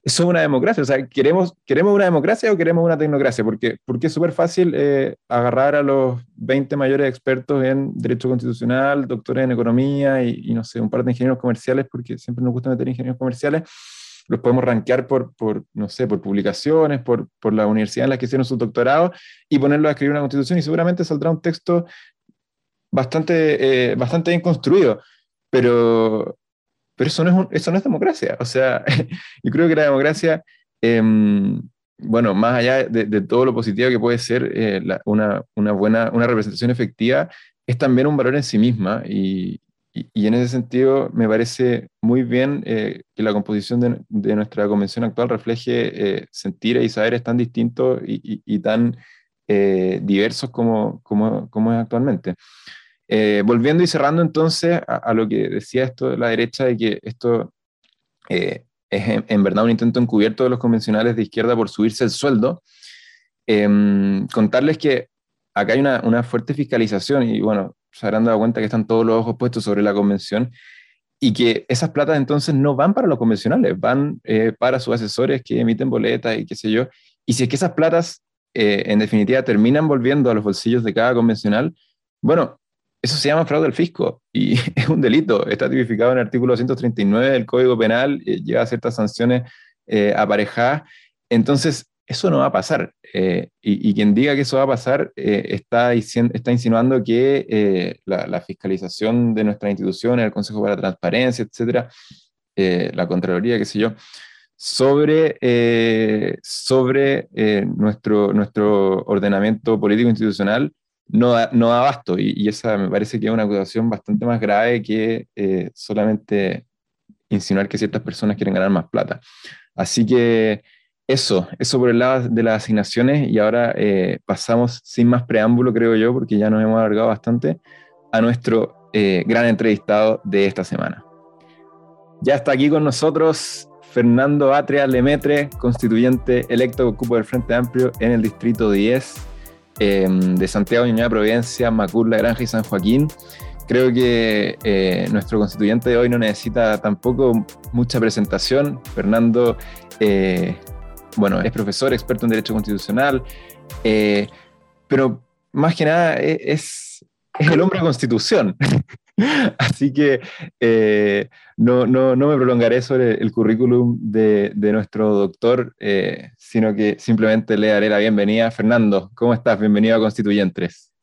eso es una democracia, o sea, ¿queremos, ¿queremos una democracia o queremos una tecnocracia? Porque, porque es súper fácil eh, agarrar a los 20 mayores expertos en derecho constitucional, doctores en economía y, y, no sé, un par de ingenieros comerciales, porque siempre nos gusta meter ingenieros comerciales, los podemos rankear por, por no sé, por publicaciones, por, por la universidad en la que hicieron su doctorado y ponerlo a escribir una constitución y seguramente saldrá un texto bastante, eh, bastante bien construido. Pero, pero eso no, es eso no es democracia. O sea, yo creo que la democracia, em, bueno, más allá de, de, todo lo positivo que puede ser eh, la, una, una, buena una representación efectiva, es también un valor en sí misma y, y, en ese sentido, me parece muy bien eh, que la composición de, de, nuestra convención actual refleje eh, sentires y saberes tan distintos y, y tan eh, diversos como, como, como, es actualmente. Eh, volviendo y cerrando entonces a, a, lo que decía esto de la derecha, de que esto eh, es en, en, verdad un intento encubierto de los convencionales de izquierda por subirse el sueldo, em, contarles que acá hay una, una fuerte fiscalización y bueno, se habrán dado cuenta que están todos los ojos puestos sobre la convención y que esas platas entonces no van para los convencionales, van eh, para sus asesores que emiten boletas y qué sé yo. Y si es que esas platas eh, en definitiva terminan volviendo a los bolsillos de cada convencional, bueno, eso se llama fraude al fisco y es un delito. Está tipificado en el artículo 239 del Código Penal, eh, lleva ciertas sanciones eh, aparejadas. Entonces, eso no va a pasar. Eh, y, quien diga que eso va a pasar eh, está, insinuando que eh, la, fiscalización de nuestras instituciones, el Consejo para la Transparencia, etcétera, la Contraloría, qué sé yo, sobre, sobre nuestro, nuestro ordenamiento político institucional no da, no da abasto. Y, y, esa me parece que es una acusación bastante más grave que solamente insinuar que ciertas personas quieren ganar más plata. Así que eso, eso por el lado de las asignaciones y ahora eh, pasamos sin más preámbulo, creo yo, porque ya nos hemos alargado bastante, a nuestro eh, gran entrevistado de esta semana. Ya está aquí con nosotros Fernando Atria Lemetre, constituyente electo con cupo del Frente Amplio en el Distrito 10 eh, de Santiago, Ñuñoa, Providencia, Macur, La Granja y San Joaquín. Creo que eh, nuestro constituyente de hoy no necesita tampoco mucha presentación. Fernando bueno, es profesor, experto en Derecho Constitucional, eh, pero más que nada e, es, es el hombre de Constitución. Así que eh, no, no, no, me prolongaré sobre el currículum de, de nuestro doctor, eh, sino que simplemente le daré la bienvenida. Fernando, ¿cómo estás? Bienvenido a Constituyentes.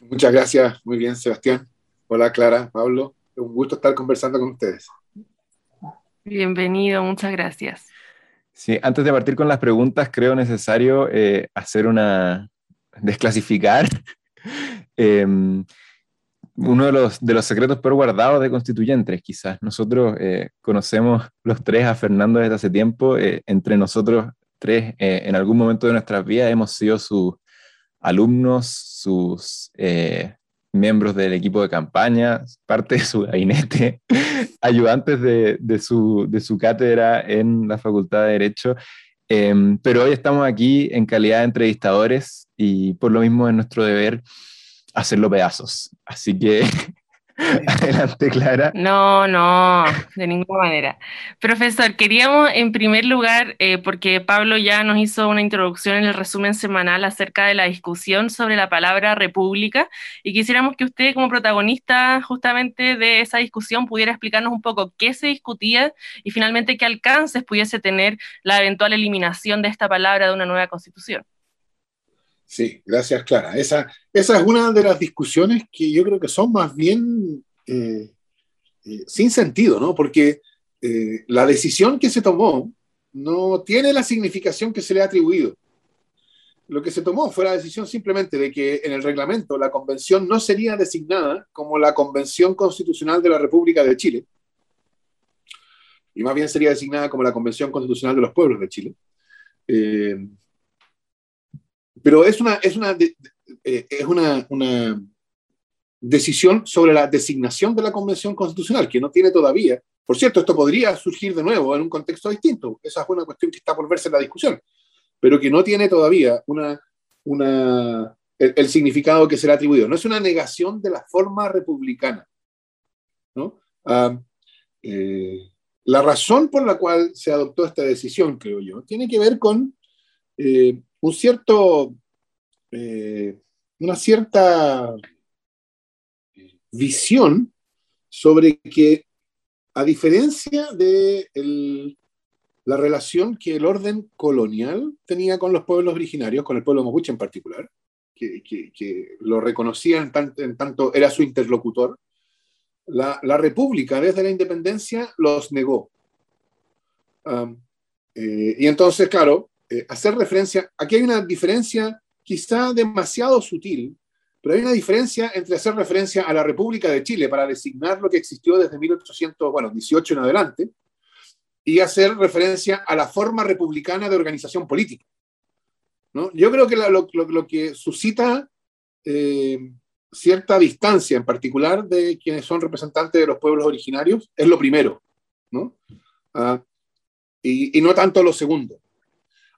Muchas gracias, muy bien, Sebastián. Hola, Clara, Pablo. Un gusto estar conversando con ustedes. Bienvenido, muchas gracias. Sí, antes de partir con las preguntas, creo necesario eh, hacer una. desclasificar eh, uno de los, de los secretos peor guardados de constituyentes, quizás. Nosotros eh, conocemos los tres a Fernando desde hace tiempo. Eh, entre nosotros tres, en algún momento de nuestras vidas, hemos sido sus alumnos, sus miembros del equipo de campaña, parte de su gabinete, ayudantes de, de, su, de, su, cátedra en la Facultad de Derecho. Eh, pero hoy estamos aquí en calidad de entrevistadores y por lo mismo es nuestro deber hacerlo pedazos. Así que Adelante, Clara. No, no, de ninguna manera. Profesor, queríamos en primer lugar, eh, porque Pablo ya nos hizo una introducción en el resumen semanal acerca de la discusión sobre la palabra república, y quisiéramos que usted, como protagonista justamente de esa discusión, pudiera explicarnos un poco qué se discutía y finalmente qué alcances pudiese tener la eventual eliminación de esta palabra de una nueva constitución. Sí, gracias, Clara. Esa, esa es una de las discusiones que yo creo que son más bien eh, eh, sin sentido, ¿no? Porque eh, la decisión que se tomó no tiene la significación que se le ha atribuido. Lo que se tomó fue la decisión simplemente de que en el reglamento la convención no sería designada como la Convención Constitucional de la República de Chile, y más bien sería designada como la Convención Constitucional de los Pueblos de Chile. Pero es una, es una, eh, es una, una decisión sobre la designación de la Convención Constitucional, que no tiene todavía. Por cierto, esto podría surgir de nuevo en un contexto distinto. Esa es una cuestión que está por verse en la discusión, pero que no tiene todavía una una, el, significado que se le ha atribuido. No es una negación de la forma republicana. ¿no? Ah, eh, la razón por la cual se adoptó esta decisión, creo yo, tiene que ver con eh, un cierto, eh, una cierta visión sobre que, a diferencia de la relación que el orden colonial tenía con los pueblos originarios, con el pueblo mapuche en particular, que, lo reconocía en, tanto era su interlocutor, la, República desde la independencia los negó. Eh, y entonces, claro, eh, hacer referencia, aquí hay una diferencia quizá demasiado sutil, pero hay una diferencia entre hacer referencia a la República de Chile para designar lo que existió desde 1818 en adelante y hacer referencia a la forma republicana de organización política. Yo creo que lo, que suscita eh, cierta distancia, en particular de quienes son representantes de los pueblos originarios, es lo primero, ¿no? Ah, y, no tanto lo segundo.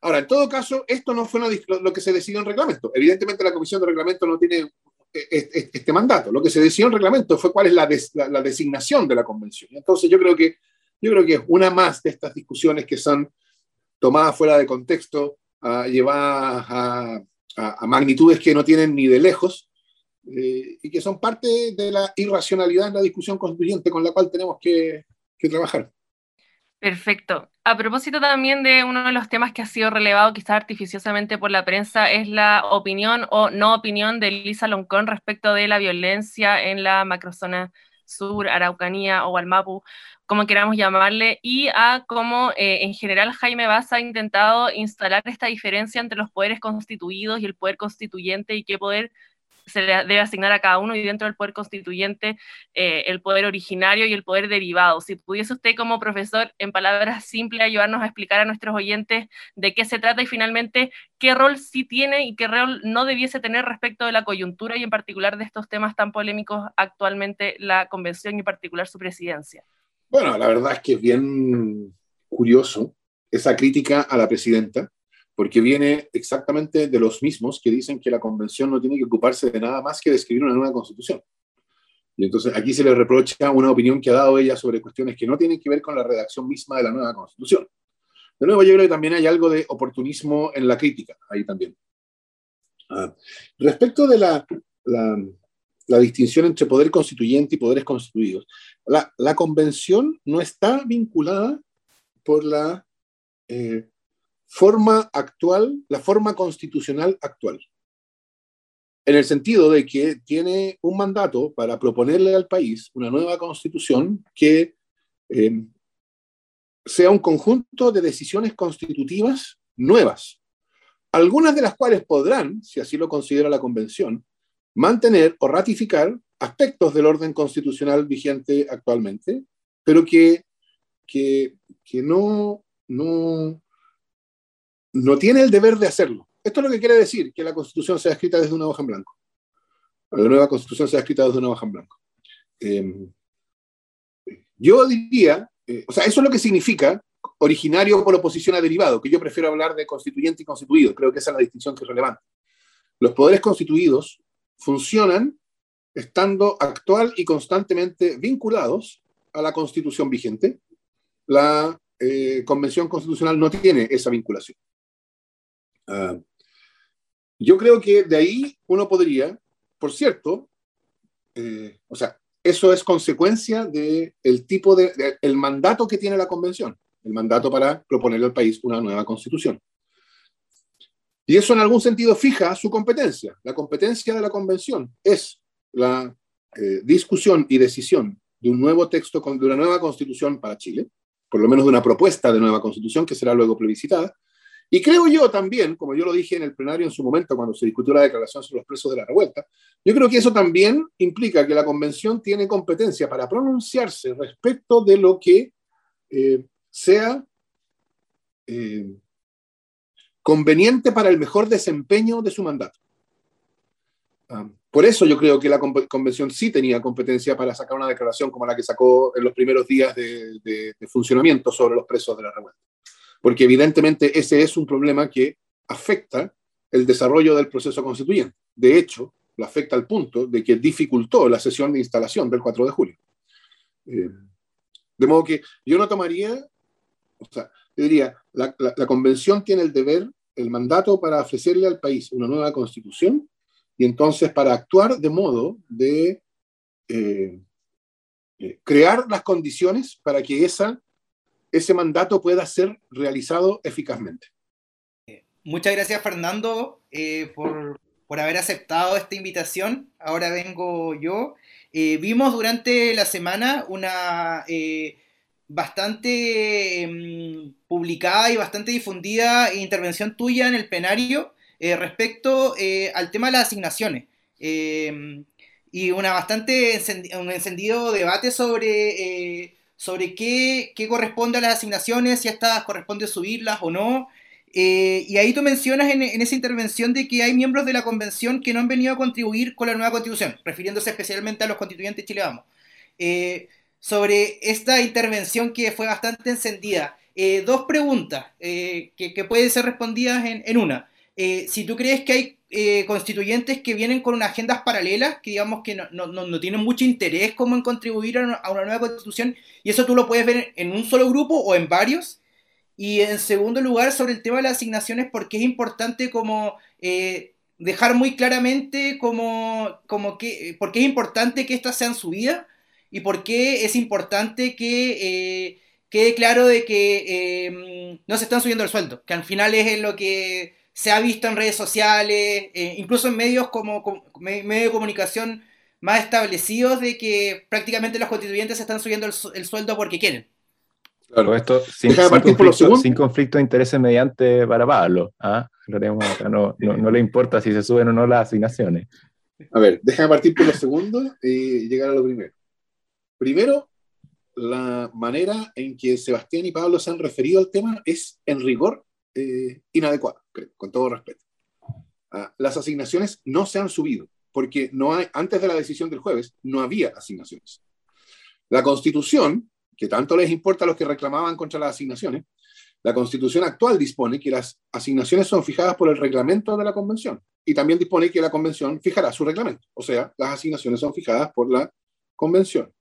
Ahora, en todo caso, esto no fue lo, que se decidió en reglamento. Evidentemente, la Comisión de Reglamento no tiene eh, este, mandato. Lo que se decidió en reglamento fue cuál es la, la, designación de la convención. Entonces, yo creo que yo creo que es una más de estas discusiones que son tomadas fuera de contexto llevar a, magnitudes que no tienen ni de lejos eh, y que son parte de la irracionalidad en la discusión constituyente con la cual tenemos que, trabajar. Perfecto. A propósito también de uno de los temas que ha sido relevado quizá artificiosamente por la prensa es la opinión o no opinión de Lisa Loncón respecto de la violencia en la macrozona sur, Araucanía o Almapu como queramos llamarle, y a cómo eh, en general Jaime Baza ha intentado instalar esta diferencia entre los poderes constituidos y el poder constituyente y qué poder se le debe asignar a cada uno y dentro del poder constituyente eh, el poder originario y el poder derivado. Si pudiese usted como profesor en palabras simples ayudarnos a explicar a nuestros oyentes de qué se trata y finalmente qué rol sí tiene y qué rol no debiese tener respecto de la coyuntura y en particular de estos temas tan polémicos actualmente la convención y en particular su presidencia. Bueno, la verdad es que es bien curioso esa crítica a la presidenta, porque viene exactamente de los mismos que dicen que la convención no tiene que ocuparse de nada más que de escribir una nueva constitución. Y entonces aquí se le reprocha una opinión que ha dado ella sobre cuestiones que no tienen que ver con la redacción misma de la nueva constitución. De nuevo, yo creo que también hay algo de oportunismo en la crítica, ahí también. Ah, respecto de la, la distinción entre poder constituyente y poderes constituidos. La, convención no está vinculada por la eh, forma actual, la forma constitucional actual. En el sentido de que tiene un mandato para proponerle al país una nueva constitución que eh, sea un conjunto de decisiones constitutivas nuevas, algunas de las cuales podrán, si así lo considera la convención, mantener o ratificar aspectos del orden constitucional vigente actualmente, pero que, que, no, no, no tiene el deber de hacerlo. Esto es lo que quiere decir que la Constitución sea escrita desde una hoja en blanco. La nueva Constitución sea escrita desde una hoja en blanco. Em, yo diría, eh, o sea, eso es lo que significa originario por oposición a derivado, que yo prefiero hablar de constituyente y constituido. Creo que esa es la distinción que es relevante. Los poderes constituidos funcionan estando actual y constantemente vinculados a la constitución vigente. La eh, Convención Constitucional no tiene esa vinculación. Ah, yo creo que de ahí uno podría, por cierto, eh, o sea, eso es consecuencia del el tipo de, el mandato que tiene la convención, el mandato para proponerle al país una nueva constitución. Y eso en algún sentido fija su competencia. La competencia de la convención es la eh, discusión y decisión de un nuevo texto, de una nueva constitución para Chile, por lo menos de una propuesta de nueva constitución que será luego plebiscitada. Y creo yo también, como yo lo dije en el plenario en su momento cuando se discutió la declaración sobre los presos de la revuelta, yo creo que eso también implica que la convención tiene competencia para pronunciarse respecto de lo que eh, sea eh, conveniente para el mejor desempeño de su mandato. Ah, por eso yo creo que la convención sí tenía competencia para sacar una declaración como la que sacó en los primeros días de, funcionamiento sobre los presos de la revuelta. Porque evidentemente ese es un problema que afecta el desarrollo del proceso constituyente. De hecho, lo afecta al punto de que dificultó la sesión de instalación del 4 de julio. Eh, de modo que yo no tomaría, o sea, yo diría, la, convención tiene el deber, el mandato para ofrecerle al país una nueva constitución y entonces para actuar de modo de eh, eh, crear las condiciones para que esa, ese mandato pueda ser realizado eficazmente. Muchas gracias, Fernando, por, por haber aceptado esta invitación. Ahora vengo yo. Eh, vimos durante la semana una eh, bastante em, publicada y bastante difundida intervención tuya en el plenario eh, respecto al tema de las asignaciones. Y una bastante un encendido debate sobre, sobre qué, qué corresponde a las asignaciones, si estas corresponde subirlas o no. Eh, y ahí tú mencionas en, esa intervención de que hay miembros de la convención que no han venido a contribuir con la nueva constitución, refiriéndose especialmente a los constituyentes Chile Vamos. Eh, sobre esta intervención que fue bastante encendida, eh, dos preguntas que, que, pueden ser respondidas en, una. si tú crees que hay constituyentes que vienen con unas agendas paralelas, que digamos que no, no, no tienen mucho interés como en contribuir a una, nueva constitución, y eso tú lo puedes ver en un solo grupo o en varios, y en segundo lugar, sobre el tema de las asignaciones, porque es importante como eh, dejar muy claramente como, como que, por qué es importante que estas sean subidas y por qué es importante que eh, quede claro de que eh, no se están subiendo el sueldo, que al final es lo que se ha visto en redes sociales, incluso en medios como, como medios de comunicación más establecidos, de que prácticamente los constituyentes se están subiendo el sueldo porque quieren. Claro, esto sin, conflicto, de intereses mediante para Pablo. ¿ah? No, no, le importa si se suben o no las asignaciones. A ver, déjame partir por lo segundo y llegar a lo primero. Primero, la manera en que Sebastián y Pablo se han referido al tema es en rigor eh, inadecuada, con todo respeto. Ah, las asignaciones no se han subido, porque no hay, antes de la decisión del jueves no había asignaciones. La Constitución que tanto les importa a los que reclamaban contra las asignaciones, la Constitución actual dispone que las asignaciones son fijadas por el reglamento de la Convención y también dispone que la Convención fijará su reglamento, o sea, las asignaciones son fijadas por la Convención.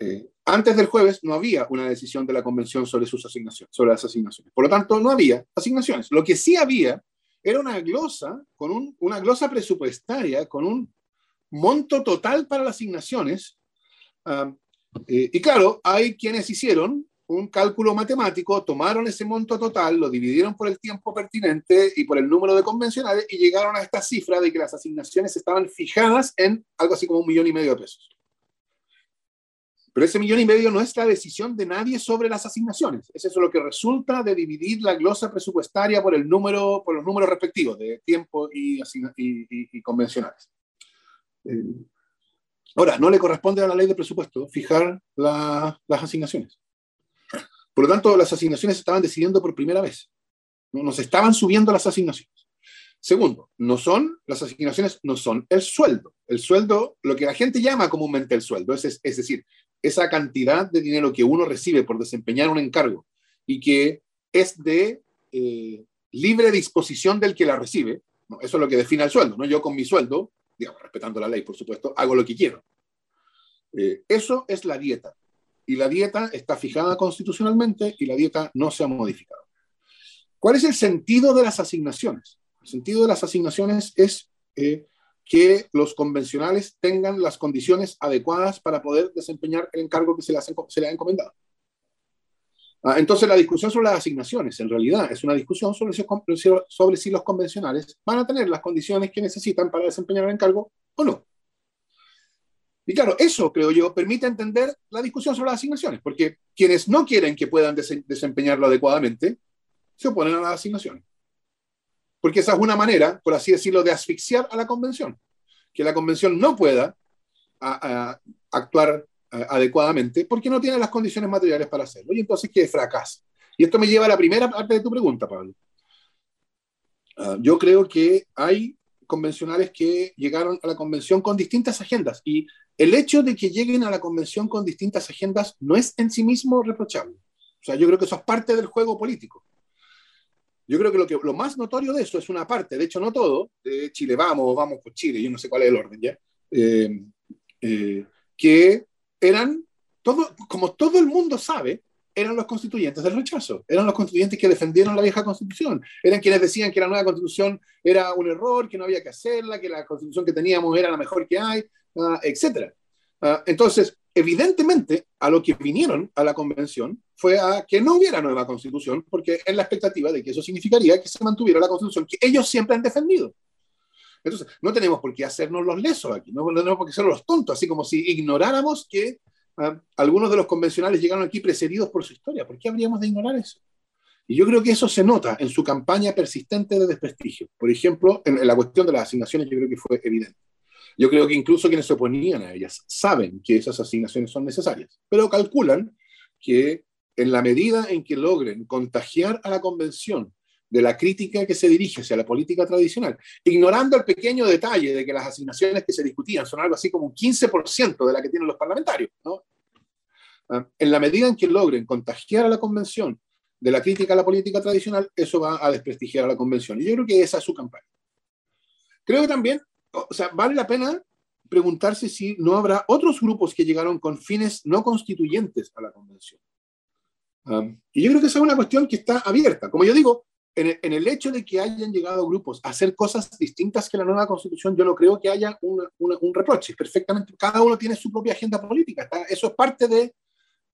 Eh, antes del jueves no había una decisión de la Convención sobre sus asignaciones, sobre las asignaciones. Por lo tanto, no había asignaciones. Lo que sí había era una glosa con una glosa presupuestaria con un monto total para las asignaciones ah, eh, y claro, hay quienes hicieron un cálculo matemático, tomaron ese monto total, lo dividieron por el tiempo pertinente y por el número de convencionales y llegaron a esta cifra de que las asignaciones estaban fijadas en algo así como un millón y medio de pesos. Pero ese millón y medio no es la decisión de nadie sobre las asignaciones. Es eso lo que resulta de dividir la glosa presupuestaria por, el número, por los números respectivos de tiempo y, convencionales. Eh, Ahora, no le corresponde a la ley de presupuesto fijar las asignaciones. Por lo tanto, las asignaciones se estaban decidiendo por primera vez. No, nos estaban subiendo las asignaciones. Segundo, no son, las asignaciones no son el sueldo. El sueldo, lo que la gente llama comúnmente el sueldo, es, decir, esa cantidad de dinero que uno recibe por desempeñar un encargo y que es de eh, libre disposición del que la recibe. eso es lo que define el sueldo. ¿no? Yo con mi sueldo digamos, respetando la ley, por supuesto, hago lo que quiero. Eh, eso es la dieta. Y la dieta está fijada constitucionalmente y la dieta no se ha modificado. ¿Cuál es el sentido de las asignaciones? El sentido de las asignaciones es eh, que los convencionales tengan las condiciones adecuadas para poder desempeñar el encargo que se les, se ha encomendado. Ah, entonces, la discusión sobre las asignaciones, en realidad, es una discusión sobre si, sobre si los convencionales van a tener las condiciones que necesitan para desempeñar el encargo o no. Y claro, eso, creo yo, permite entender la discusión sobre las asignaciones, porque quienes no quieren que puedan desempeñarlo adecuadamente, se oponen a las asignaciones. Porque esa es una manera, por así decirlo, de asfixiar a la convención. Que la convención no pueda actuar eh, adecuadamente porque no tiene las condiciones materiales para hacerlo. Y entonces que fracasa. Y esto me lleva a la primera parte de tu pregunta, Pablo. Ah, yo creo que hay convencionales que llegaron a la convención con distintas agendas y el hecho de que lleguen a la convención con distintas agendas no es en sí mismo reprochable. O sea, yo creo que eso es parte del juego político. Yo creo que lo, que lo más notorio de eso es una parte, de hecho no todo, de Chile vamos, vamos por Chile, yo no sé cuál es el orden ya, eh, eh, que eran, todo, como todo el mundo sabe, eran los constituyentes del rechazo, eran los constituyentes que defendieron la vieja constitución, eran quienes decían que la nueva constitución era un error, que no había que hacerla, que la constitución que teníamos era la mejor que hay, uh, etc. Uh, entonces, evidentemente, a lo que vinieron a la convención fue a que no hubiera nueva constitución, porque en la expectativa de que eso significaría que se mantuviera la constitución que ellos siempre han defendido. Entonces, no tenemos por qué hacernos los lesos aquí, no, tenemos por qué ser los tontos, así como si ignoráramos que uh, algunos de los convencionales llegaron aquí precedidos por su historia. ¿Por qué habríamos de ignorar eso? Y yo creo que eso se nota en su campaña persistente de desprestigio. Por ejemplo, en, en la cuestión de las asignaciones, yo creo que fue evidente. Yo creo que incluso quienes se oponían a ellas saben que esas asignaciones son necesarias, pero calculan que en la medida en que logren contagiar a la convención de la crítica que se dirige hacia la política tradicional, ignorando el pequeño detalle de que las asignaciones que se discutían son algo así como un 15% de la que tienen los parlamentarios. ¿no? Ah, en la medida en que logren contagiar a la convención de la crítica a la política tradicional, eso va a desprestigiar a la convención. Y yo creo que esa es su campaña. Creo que también o sea, vale la pena preguntarse si no habrá otros grupos que llegaron con fines no constituyentes a la convención. Y yo creo que esa es una cuestión que está abierta. Como yo digo, en el, hecho de que hayan llegado grupos a hacer cosas distintas que la nueva constitución, yo no creo que haya una, un reproche. Perfectamente, cada uno tiene su propia agenda política. Eso es parte de,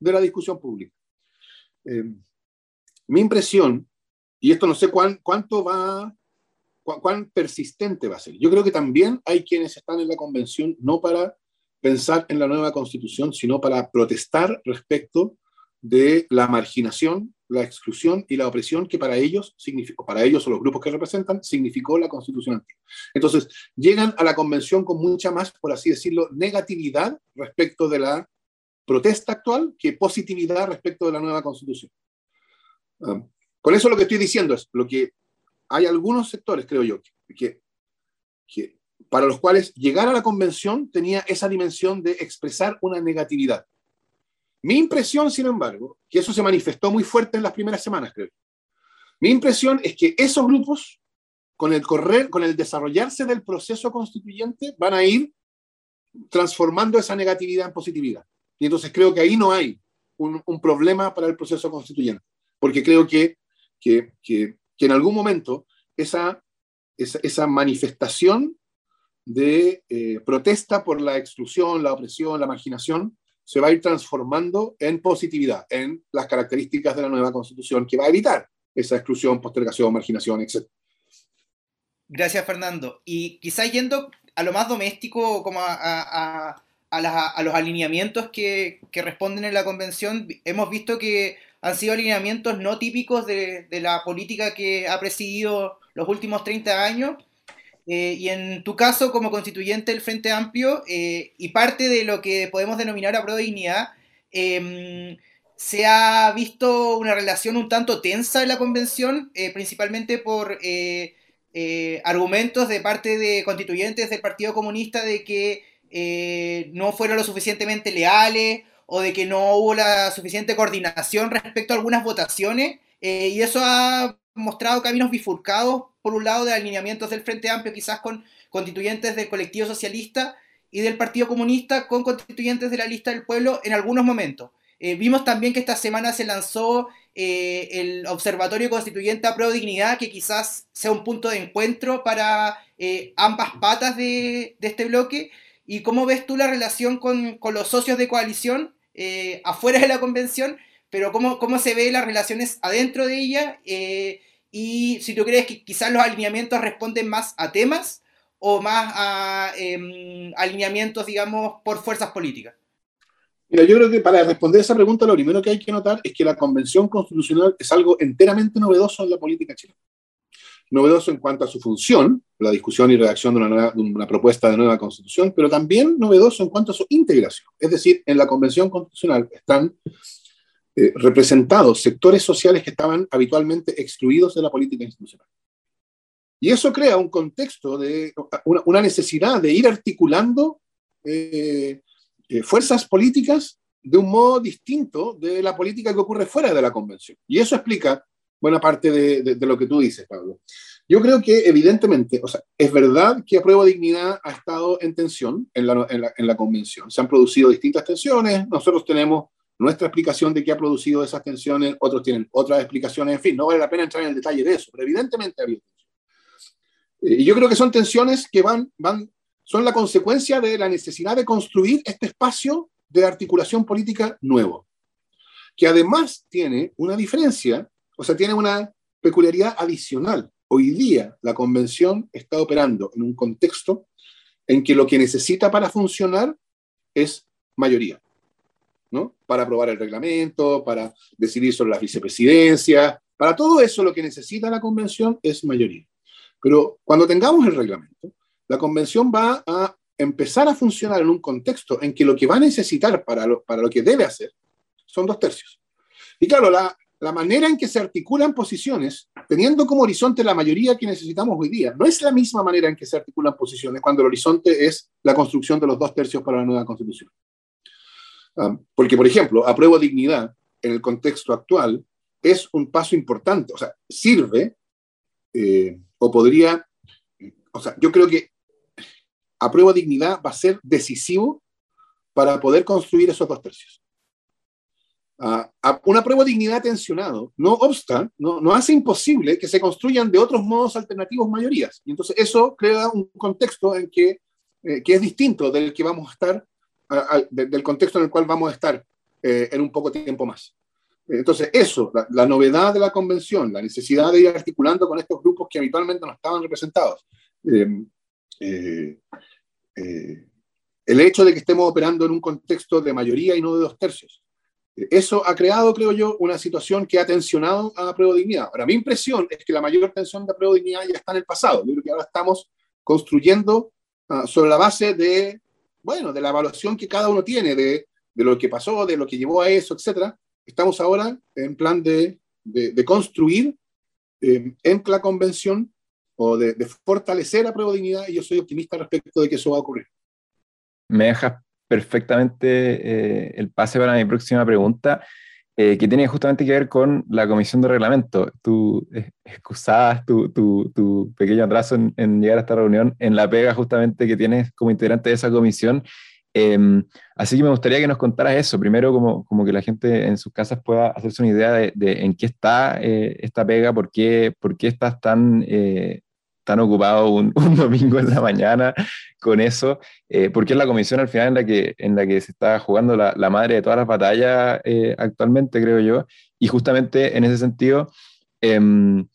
de la discusión pública. Eh, mi impresión, y esto no sé cuán, cuánto va cuán persistente va a ser. Yo creo que también hay quienes están en la convención no para pensar en la nueva constitución, sino para protestar respecto de la marginación, la exclusión y la opresión que para ellos significó, para ellos o los grupos que representan, significó la constitución antigua. Entonces, llegan a la convención con mucha más, por así decirlo, negatividad respecto de la protesta actual que positividad respecto de la nueva constitución. Um, con eso lo que estoy diciendo es, lo que hay algunos sectores, creo yo, que, que, para los cuales llegar a la convención tenía esa dimensión de expresar una negatividad. Mi impresión, sin embargo, que eso se manifestó muy fuerte en las primeras semanas, creo. Mi impresión es que esos grupos, con el correr, con el desarrollarse del proceso constituyente, van a ir transformando esa negatividad en positividad. Y entonces creo que ahí no hay un, un problema para el proceso constituyente, porque creo que, que, que que en algún momento esa, esa, manifestación de eh, protesta por la exclusión, la opresión, la marginación, se va a ir transformando en positividad, en las características de la nueva constitución que va a evitar esa exclusión, postergación, marginación, etc. Gracias, Fernando. Y quizás yendo a lo más doméstico, como a, a los alineamientos que, que, responden en la convención, hemos visto que han sido alineamientos no típicos de, la política que ha presidido los últimos 30 años. Eh, y en tu caso, como constituyente del Frente Amplio, eh, y parte de lo que podemos denominar a dignidad, eh, se ha visto una relación un tanto tensa en la convención, eh, principalmente por argumentos de parte de constituyentes del Partido Comunista de que no fueron lo suficientemente leales o de que no hubo la suficiente coordinación respecto a algunas votaciones, eh, y eso ha mostrado caminos bifurcados, por un lado, de alineamientos del Frente Amplio, quizás con constituyentes del colectivo socialista, y del Partido Comunista con constituyentes de la lista del pueblo en algunos momentos. Eh, vimos también que esta semana se lanzó eh, el Observatorio Constituyente a Pro Dignidad, que quizás sea un punto de encuentro para eh, ambas patas de, de, este bloque. ¿Y cómo ves tú la relación con, con los socios de coalición eh, afuera de la convención, pero cómo, cómo se ve las relaciones adentro de ella eh, y si tú crees que quizás los alineamientos responden más a temas o más a eh, alineamientos, digamos, por fuerzas políticas. Mira, yo creo que para responder esa pregunta lo primero que hay que notar es que la convención constitucional es algo enteramente novedoso en la política chilena novedoso en cuanto a su función, la discusión y redacción de una, propuesta de nueva constitución, pero también novedoso en cuanto a su integración. Es decir, en la convención constitucional están eh, representados sectores sociales que estaban habitualmente excluidos de la política institucional. Y eso crea un contexto de una, una necesidad de ir articulando eh, eh, fuerzas políticas de un modo distinto de la política que ocurre fuera de la convención. Y eso explica buena parte de, lo que tú dices, Pablo. Yo creo que evidentemente, o sea, es verdad que apruebo dignidad ha estado en tensión en la, en la convención. Se han producido distintas tensiones, nosotros tenemos nuestra explicación de qué ha producido esas tensiones, otros tienen otras explicaciones, en fin, no vale la pena entrar en el detalle de eso, pero evidentemente ha habido tensiones. Y yo creo que son tensiones que van, van, son la consecuencia de la necesidad de construir este espacio de articulación política nuevo, que además tiene una diferencia, o sea, tiene una peculiaridad adicional. Hoy día la convención está operando en un contexto en que lo que necesita para funcionar es mayoría. ¿no? Para aprobar el reglamento, para decidir sobre la vicepresidencia, para todo eso lo que necesita la convención es mayoría. Pero cuando tengamos el reglamento, la convención va a empezar a funcionar en un contexto en que lo que va a necesitar para lo, para lo que debe hacer son dos tercios. Y claro, la, la manera en que se articulan posiciones, teniendo como horizonte la mayoría que necesitamos hoy día, no es la misma manera en que se articulan posiciones cuando el horizonte es la construcción de los dos tercios para la nueva constitución. Ah, porque, por ejemplo, apruebo dignidad en el contexto actual es un paso importante, o sea, sirve eh, o podría, o sea, yo creo que apruebo dignidad va a ser decisivo para poder construir esos dos tercios. Uh, una prueba de dignidad tensionado no obsta, no, no, hace imposible que se construyan de otros modos alternativos mayorías. Y entonces eso crea un contexto en que, eh, que es distinto del que vamos a estar del contexto en el cual vamos a estar eh, en un poco tiempo más. Entonces, eso, la, novedad de la convención, la necesidad de ir articulando con estos grupos que habitualmente no estaban representados, eh, el hecho de que estemos operando en un contexto de mayoría y no de dos tercios, eso ha creado, creo yo, una situación que ha tensionado a prueba dignidad. Ahora, mi impresión es que la mayor tensión de prueba dignidad ya está en el pasado. Yo creo que ahora estamos construyendo ah, sobre la base de bueno, de la evaluación que cada uno tiene de, de lo que pasó, de lo que llevó a eso, etcétera, estamos ahora en plan de, de, construir eh, en la convención o de, fortalecer la prueba dignidad y yo soy optimista respecto de que eso va a ocurrir. Me dejas perfectamente eh, el pase para mi próxima pregunta. Eh, que tiene justamente que ver con la comisión de reglamento. Tú excusabas tu, tu, tu, pequeño atraso en, llegar a esta reunión en la pega justamente que tienes como integrante de esa comisión. Em, así que me gustaría que nos contaras eso. Primero, como, como que la gente en sus casas pueda hacerse una idea de, en qué está eh, esta pega, por qué, por qué estás tan eh, tan ocupado un, domingo en la mañana con eso, eh, porque es la comisión al final en la que, en la que se está jugando la, la madre de todas las batallas eh, actualmente, creo yo, y justamente en ese sentido, em,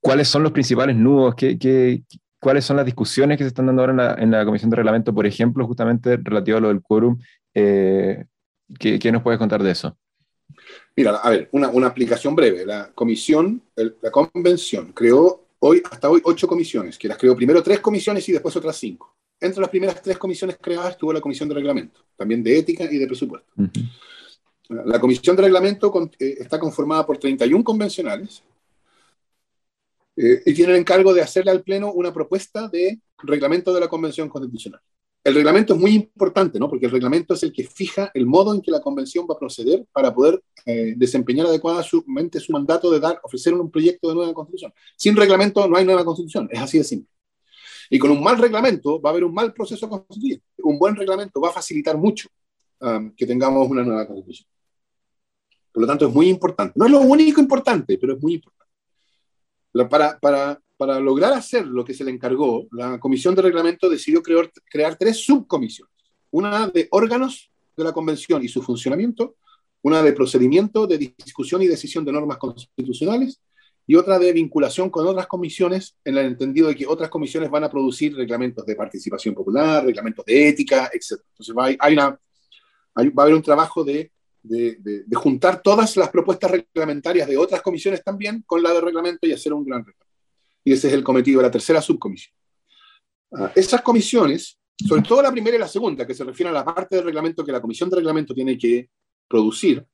¿cuáles son los principales nudos? ¿Qué, qué, cuáles son las discusiones que se están dando ahora en la, en la, comisión de reglamento, por ejemplo, justamente relativo a lo del quórum? Eh, ¿qué, ¿qué, nos puedes contar de eso? Mira, a ver, una, una aplicación breve. La comisión, la convención creó hoy, hasta hoy ocho comisiones, que las creó primero tres comisiones y después otras cinco. Entre las primeras tres comisiones creadas estuvo la comisión de reglamento, también de ética y de presupuesto. La comisión de reglamento eh, está conformada por 31 convencionales eh, y tiene el encargo de hacerle al Pleno una propuesta de reglamento de la Convención Constitucional el reglamento es muy importante, ¿no? Porque el reglamento es el que fija el modo en que la convención va a proceder para poder eh, desempeñar adecuadamente su mandato de dar, ofrecer un proyecto de nueva constitución. Sin reglamento no hay nueva constitución, es así de simple. Y con un mal reglamento va a haber un mal proceso constituyente. Un buen reglamento va a facilitar mucho um, que tengamos una nueva constitución. Por lo tanto, es muy importante. No es lo único importante, pero es muy importante. Para, para, para lograr hacer lo que se le encargó, la Comisión de Reglamento decidió crear, tres subcomisiones. Una de órganos de la Convención y su funcionamiento, una de procedimiento de discusión y decisión de normas constitucionales y otra de vinculación con otras comisiones en el entendido de que otras comisiones van a producir reglamentos de participación popular, reglamentos de ética, etc. Entonces va, a haber un trabajo de, juntar todas las propuestas reglamentarias de otras comisiones también con la de reglamento y hacer un gran reglamento y ese es el cometido de la tercera subcomisión. Ah, esas comisiones, sobre todo la primera y la segunda, que se refieren a la parte del reglamento que la comisión de reglamento tiene que producir,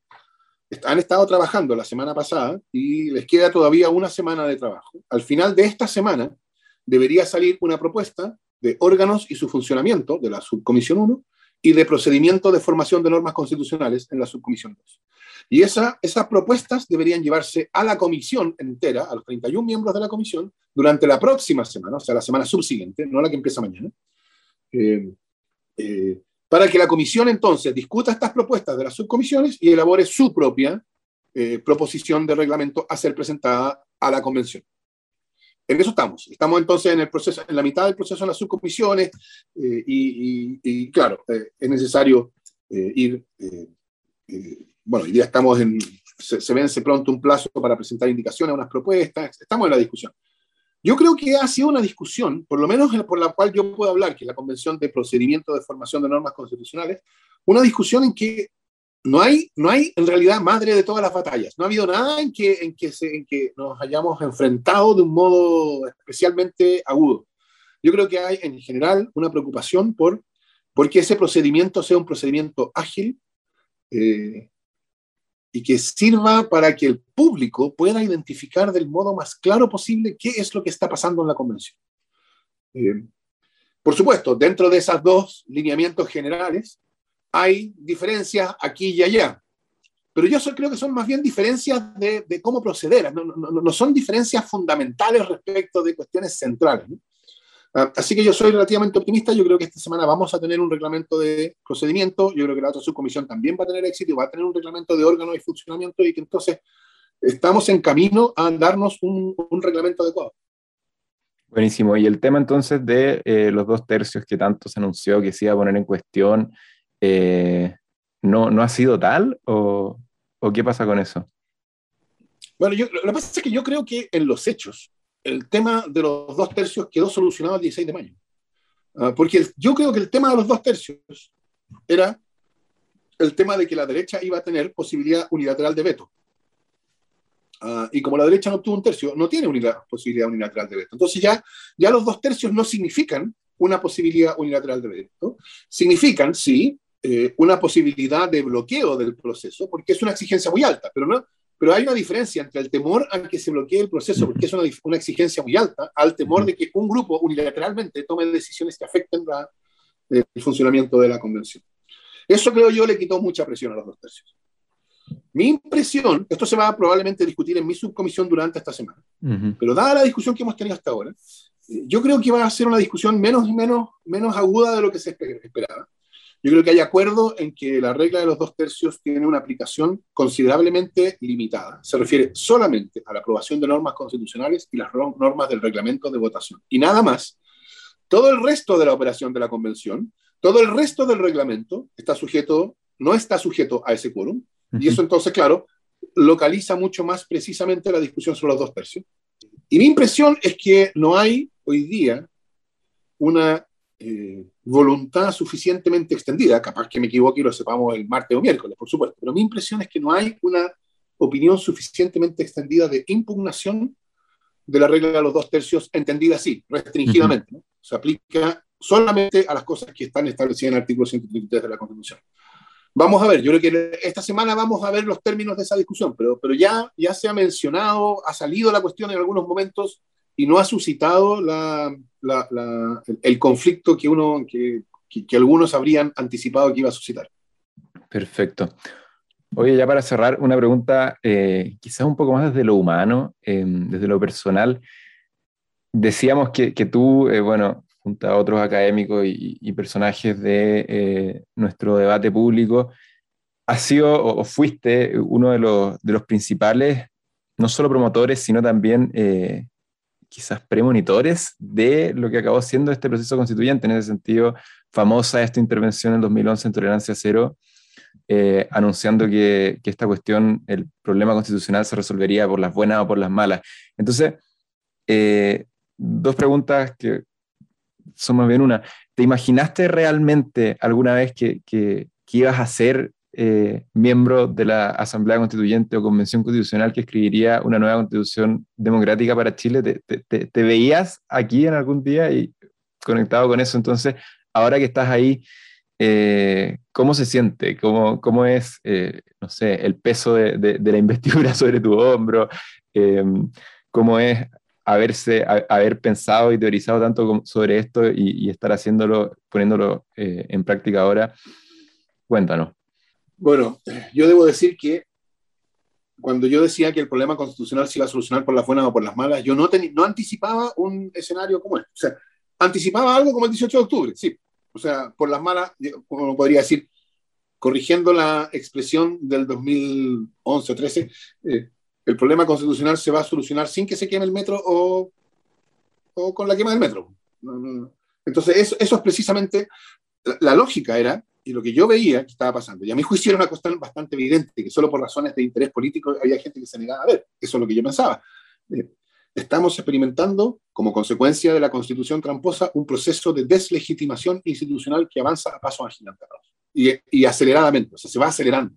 han estado trabajando la semana pasada y les queda todavía una semana de trabajo. Al final de esta semana debería salir una propuesta de órganos y su funcionamiento de la subcomisión 1 y de procedimiento de formación de normas constitucionales en la subcomisión 2. Y esa, esas propuestas deberían llevarse a la comisión entera, a los 31 miembros de la comisión, durante la próxima semana, o sea, la semana subsiguiente, no la que empieza mañana, eh, eh, para que la comisión entonces discuta estas propuestas de las subcomisiones y elabore su propia eh, proposición de reglamento a ser presentada a la convención. En eso estamos. Estamos entonces en el proceso, en la mitad del proceso de las subcomisiones y, y, claro, es necesario ir bueno, hoy día estamos en, se, vence pronto un plazo para presentar indicaciones, unas propuestas, estamos en la discusión. Yo creo que ha sido una discusión, por lo menos por la cual yo puedo hablar, que es la Convención de Procedimiento de Formación de Normas Constitucionales, una discusión en que no hay, no hay en realidad madre de todas las batallas. No ha habido nada en que, en que, se, en que nos hayamos enfrentado de un modo especialmente agudo. Yo creo que hay en general una preocupación por, por que ese procedimiento sea un procedimiento ágil, eh, y que sirva para que el público pueda identificar del modo más claro posible qué es lo que está pasando en la convención. Eh, por supuesto, dentro de esos dos lineamientos generales hay diferencias aquí y allá, pero yo creo que son más bien diferencias de, cómo proceder, no, no, son diferencias fundamentales respecto de cuestiones centrales. ¿no? Ah, así que yo soy relativamente optimista. Yo creo que esta semana vamos a tener un reglamento de procedimiento. Yo creo que la otra subcomisión también va a tener éxito y va a tener un reglamento de órgano y funcionamiento y que entonces estamos en camino a darnos un, reglamento adecuado. Buenísimo. Y el tema entonces de eh, los dos tercios que tanto se anunció que se iba a poner en cuestión, eh, ¿no, ¿no ha sido tal o, o, qué pasa con eso? Bueno, yo, lo que pasa es que yo creo que en los hechos el tema de los dos tercios quedó solucionado el 16 de mayo. Ah, porque yo creo que el tema de los dos tercios era el tema de que la derecha iba a tener posibilidad unilateral de veto. Ah, y como la derecha no tuvo un tercio, no tiene posibilidad unilateral de veto. Entonces ya, ya los dos tercios no significan una posibilidad unilateral de veto. Significan, sí, eh, una posibilidad de bloqueo del proceso, porque es una exigencia muy alta, pero no, pero hay una diferencia entre el temor a que se bloquee el proceso, porque es una, una exigencia muy alta, al temor de que un grupo unilateralmente tome decisiones que afecten la, el funcionamiento de la convención. Eso creo yo le quitó mucha presión a los dos tercios. Mi impresión, esto se va a probablemente discutir en mi subcomisión durante esta semana, pero dada la discusión que hemos tenido hasta ahora, yo creo que va a ser una discusión menos, menos, menos aguda de lo que se esperaba. Yo creo que hay acuerdo en que la regla de los dos tercios tiene una aplicación considerablemente limitada. Se refiere solamente a la aprobación de normas constitucionales y las normas del reglamento de votación. Y nada más. Todo el resto de la operación de la convención, todo el resto del reglamento está sujeto, no está sujeto a ese quórum. Y eso entonces, claro, localiza mucho más precisamente la discusión sobre los dos tercios. Y mi impresión es que no hay hoy día una eh, voluntad suficientemente extendida, capaz que me equivoque y lo sepamos el martes o miércoles, por supuesto, pero mi impresión es que no hay una opinión suficientemente extendida de impugnación de la regla de los dos tercios, entendida así, restringidamente. Se aplica solamente a las cosas que están establecidas en el artículo 133 de la Constitución. Vamos a ver, yo creo que esta semana vamos a ver los términos de esa discusión, pero, pero ya, ya se ha mencionado, ha salido la cuestión en algunos momentos y no ha suscitado el conflicto que, uno, que, que, algunos habrían anticipado que iba a suscitar. Perfecto. Oye, ya para cerrar, una pregunta eh, quizás un poco más desde lo humano, em, desde lo personal. Decíamos que, que tú, eh, bueno, junto a otros académicos y, personajes de eh, nuestro debate público, has sido o, fuiste uno de los, principales, no solo promotores, sino también quizás premonitores de lo que acabó siendo este proceso constituyente. En ese sentido, famosa esta intervención en 2011 en Tolerancia Cero, eh, anunciando que, esta cuestión, el problema constitucional se resolvería por las buenas o por las malas. Entonces, eh, dos preguntas que son más bien una. ¿Te imaginaste realmente alguna vez que, que, que ibas a ser eh, miembro de la Asamblea Constituyente o Convención Constitucional que escribiría una nueva constitución democrática para Chile, ¿te, veías aquí en algún día y conectado con eso? Entonces, ahora que estás ahí, eh, ¿cómo se siente? ¿Cómo, es, eh, no sé, el peso de, la investidura sobre tu hombro? ¿Cómo es haberse, haber pensado y teorizado tanto sobre esto y, y estar haciéndolo, poniéndolo en práctica ahora? Cuéntanos. Bueno, yo debo decir que cuando yo decía que el problema constitucional se iba a solucionar por las buenas o por las malas, yo no, no anticipaba un escenario como este. O sea, anticipaba algo como el 18 de octubre, sí. O sea, por las malas, como podría decir, corrigiendo la expresión del 2011 o 13, eh, el problema constitucional se va a solucionar sin que se queme el metro o, o con la quema del metro. Entonces, eso es precisamente, la lógica era y lo que yo veía que estaba pasando, y a mi juicio era una cuestión bastante evidente, que solo por razones de interés político había gente que se negaba a ver. Eso es lo que yo pensaba. Eh, estamos experimentando, como consecuencia de la constitución tramposa, un proceso de deslegitimación institucional que avanza a pasos agigantados y, y aceleradamente, o sea, se va acelerando.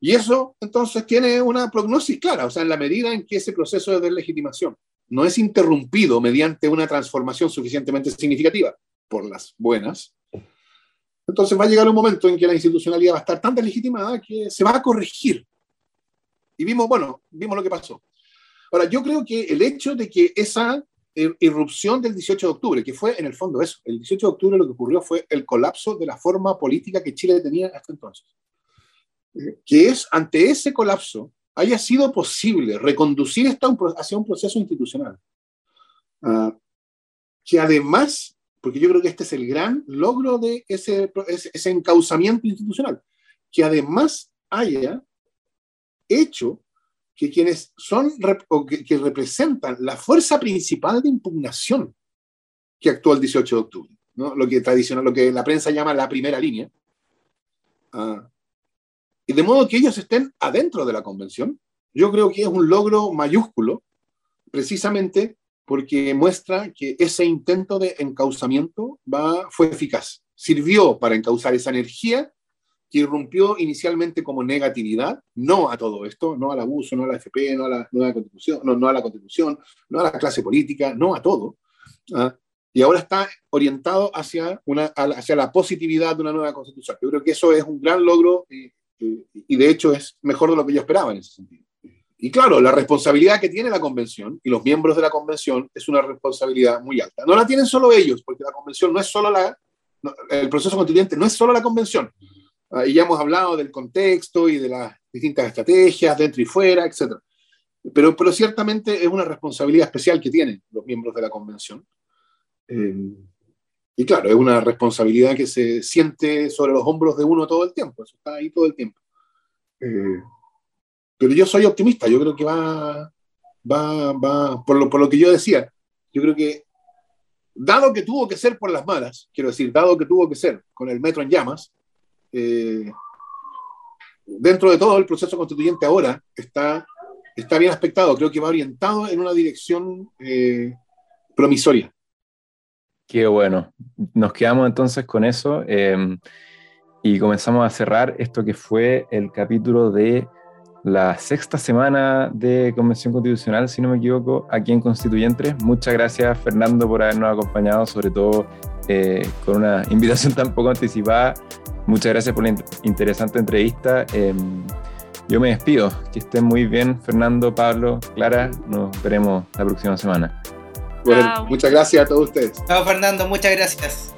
Y eso entonces tiene una prognosis clara, o sea, en la medida en que ese proceso de deslegitimación no es interrumpido mediante una transformación suficientemente significativa por las buenas, entonces va a llegar un momento en que la institucionalidad va a estar tan deslegitimada que se va a corregir. Y vimos, bueno, vimos lo que pasó. Ahora, yo creo que el hecho de que esa irrupción del 18 de octubre, que fue en el fondo eso, el 18 de octubre lo que ocurrió fue el colapso de la forma política que Chile tenía hasta entonces. Eh, que es ante ese colapso haya sido posible reconducir esto hacia un proceso institucional. Uh, que además porque yo creo que este es el gran logro de ese, encauzamiento institucional, que además haya hecho que quienes son o que, representan la fuerza principal de impugnación que actuó el 18 de octubre, ¿no? lo que tradicional, lo que la prensa llama la primera línea, uh, y de modo que ellos estén adentro de la convención, yo creo que es un logro mayúsculo, precisamente porque muestra que ese intento de encauzamiento va, fue eficaz. Sirvió para encauzar esa energía que irrumpió inicialmente como negatividad, no a todo esto, no al abuso, no a la FP, no a la nueva constitución, no, no a la constitución, no a la clase política, no a todo. ¿ah? Y ahora está orientado hacia, una, hacia la positividad de una nueva constitución. Yo creo que eso es un gran logro y, y de hecho es mejor de lo que yo esperaba en ese sentido. Y claro, la responsabilidad que tiene la convención y los miembros de la convención es una responsabilidad muy alta. No la tienen solo ellos, porque la convención no es solo la, el proceso constituyente no es solo la convención. Ah, y ya hemos hablado del contexto y de las distintas estrategias dentro y fuera, etc. Pero, pero ciertamente es una responsabilidad especial que tienen los miembros de la convención. Eh, y claro, es una responsabilidad que se siente sobre los hombros de uno todo el tiempo, eso está ahí todo el tiempo. Eh, pero yo soy optimista, yo creo que va, va, va, por lo, por lo que yo decía, yo creo que, dado que tuvo que ser por las malas, quiero decir, dado que tuvo que ser con el metro en llamas, eh, dentro de todo el proceso constituyente ahora está, está bien aspectado, creo que va orientado en una dirección eh, promisoria. Qué bueno. Nos quedamos entonces con eso eh, y comenzamos a cerrar esto que fue el capítulo de la sexta semana de Convención Constitucional, si no me equivoco, aquí en Constituyentes. Muchas gracias, Fernando, por habernos acompañado, sobre todo eh, con una invitación tan poco anticipada. Muchas gracias por la interesante entrevista. Em, yo me despido. Que estén muy bien, Fernando, Pablo, Clara. Nos veremos la próxima semana. Bueno, muchas gracias a todos ustedes. Chao, Fernando. Muchas gracias.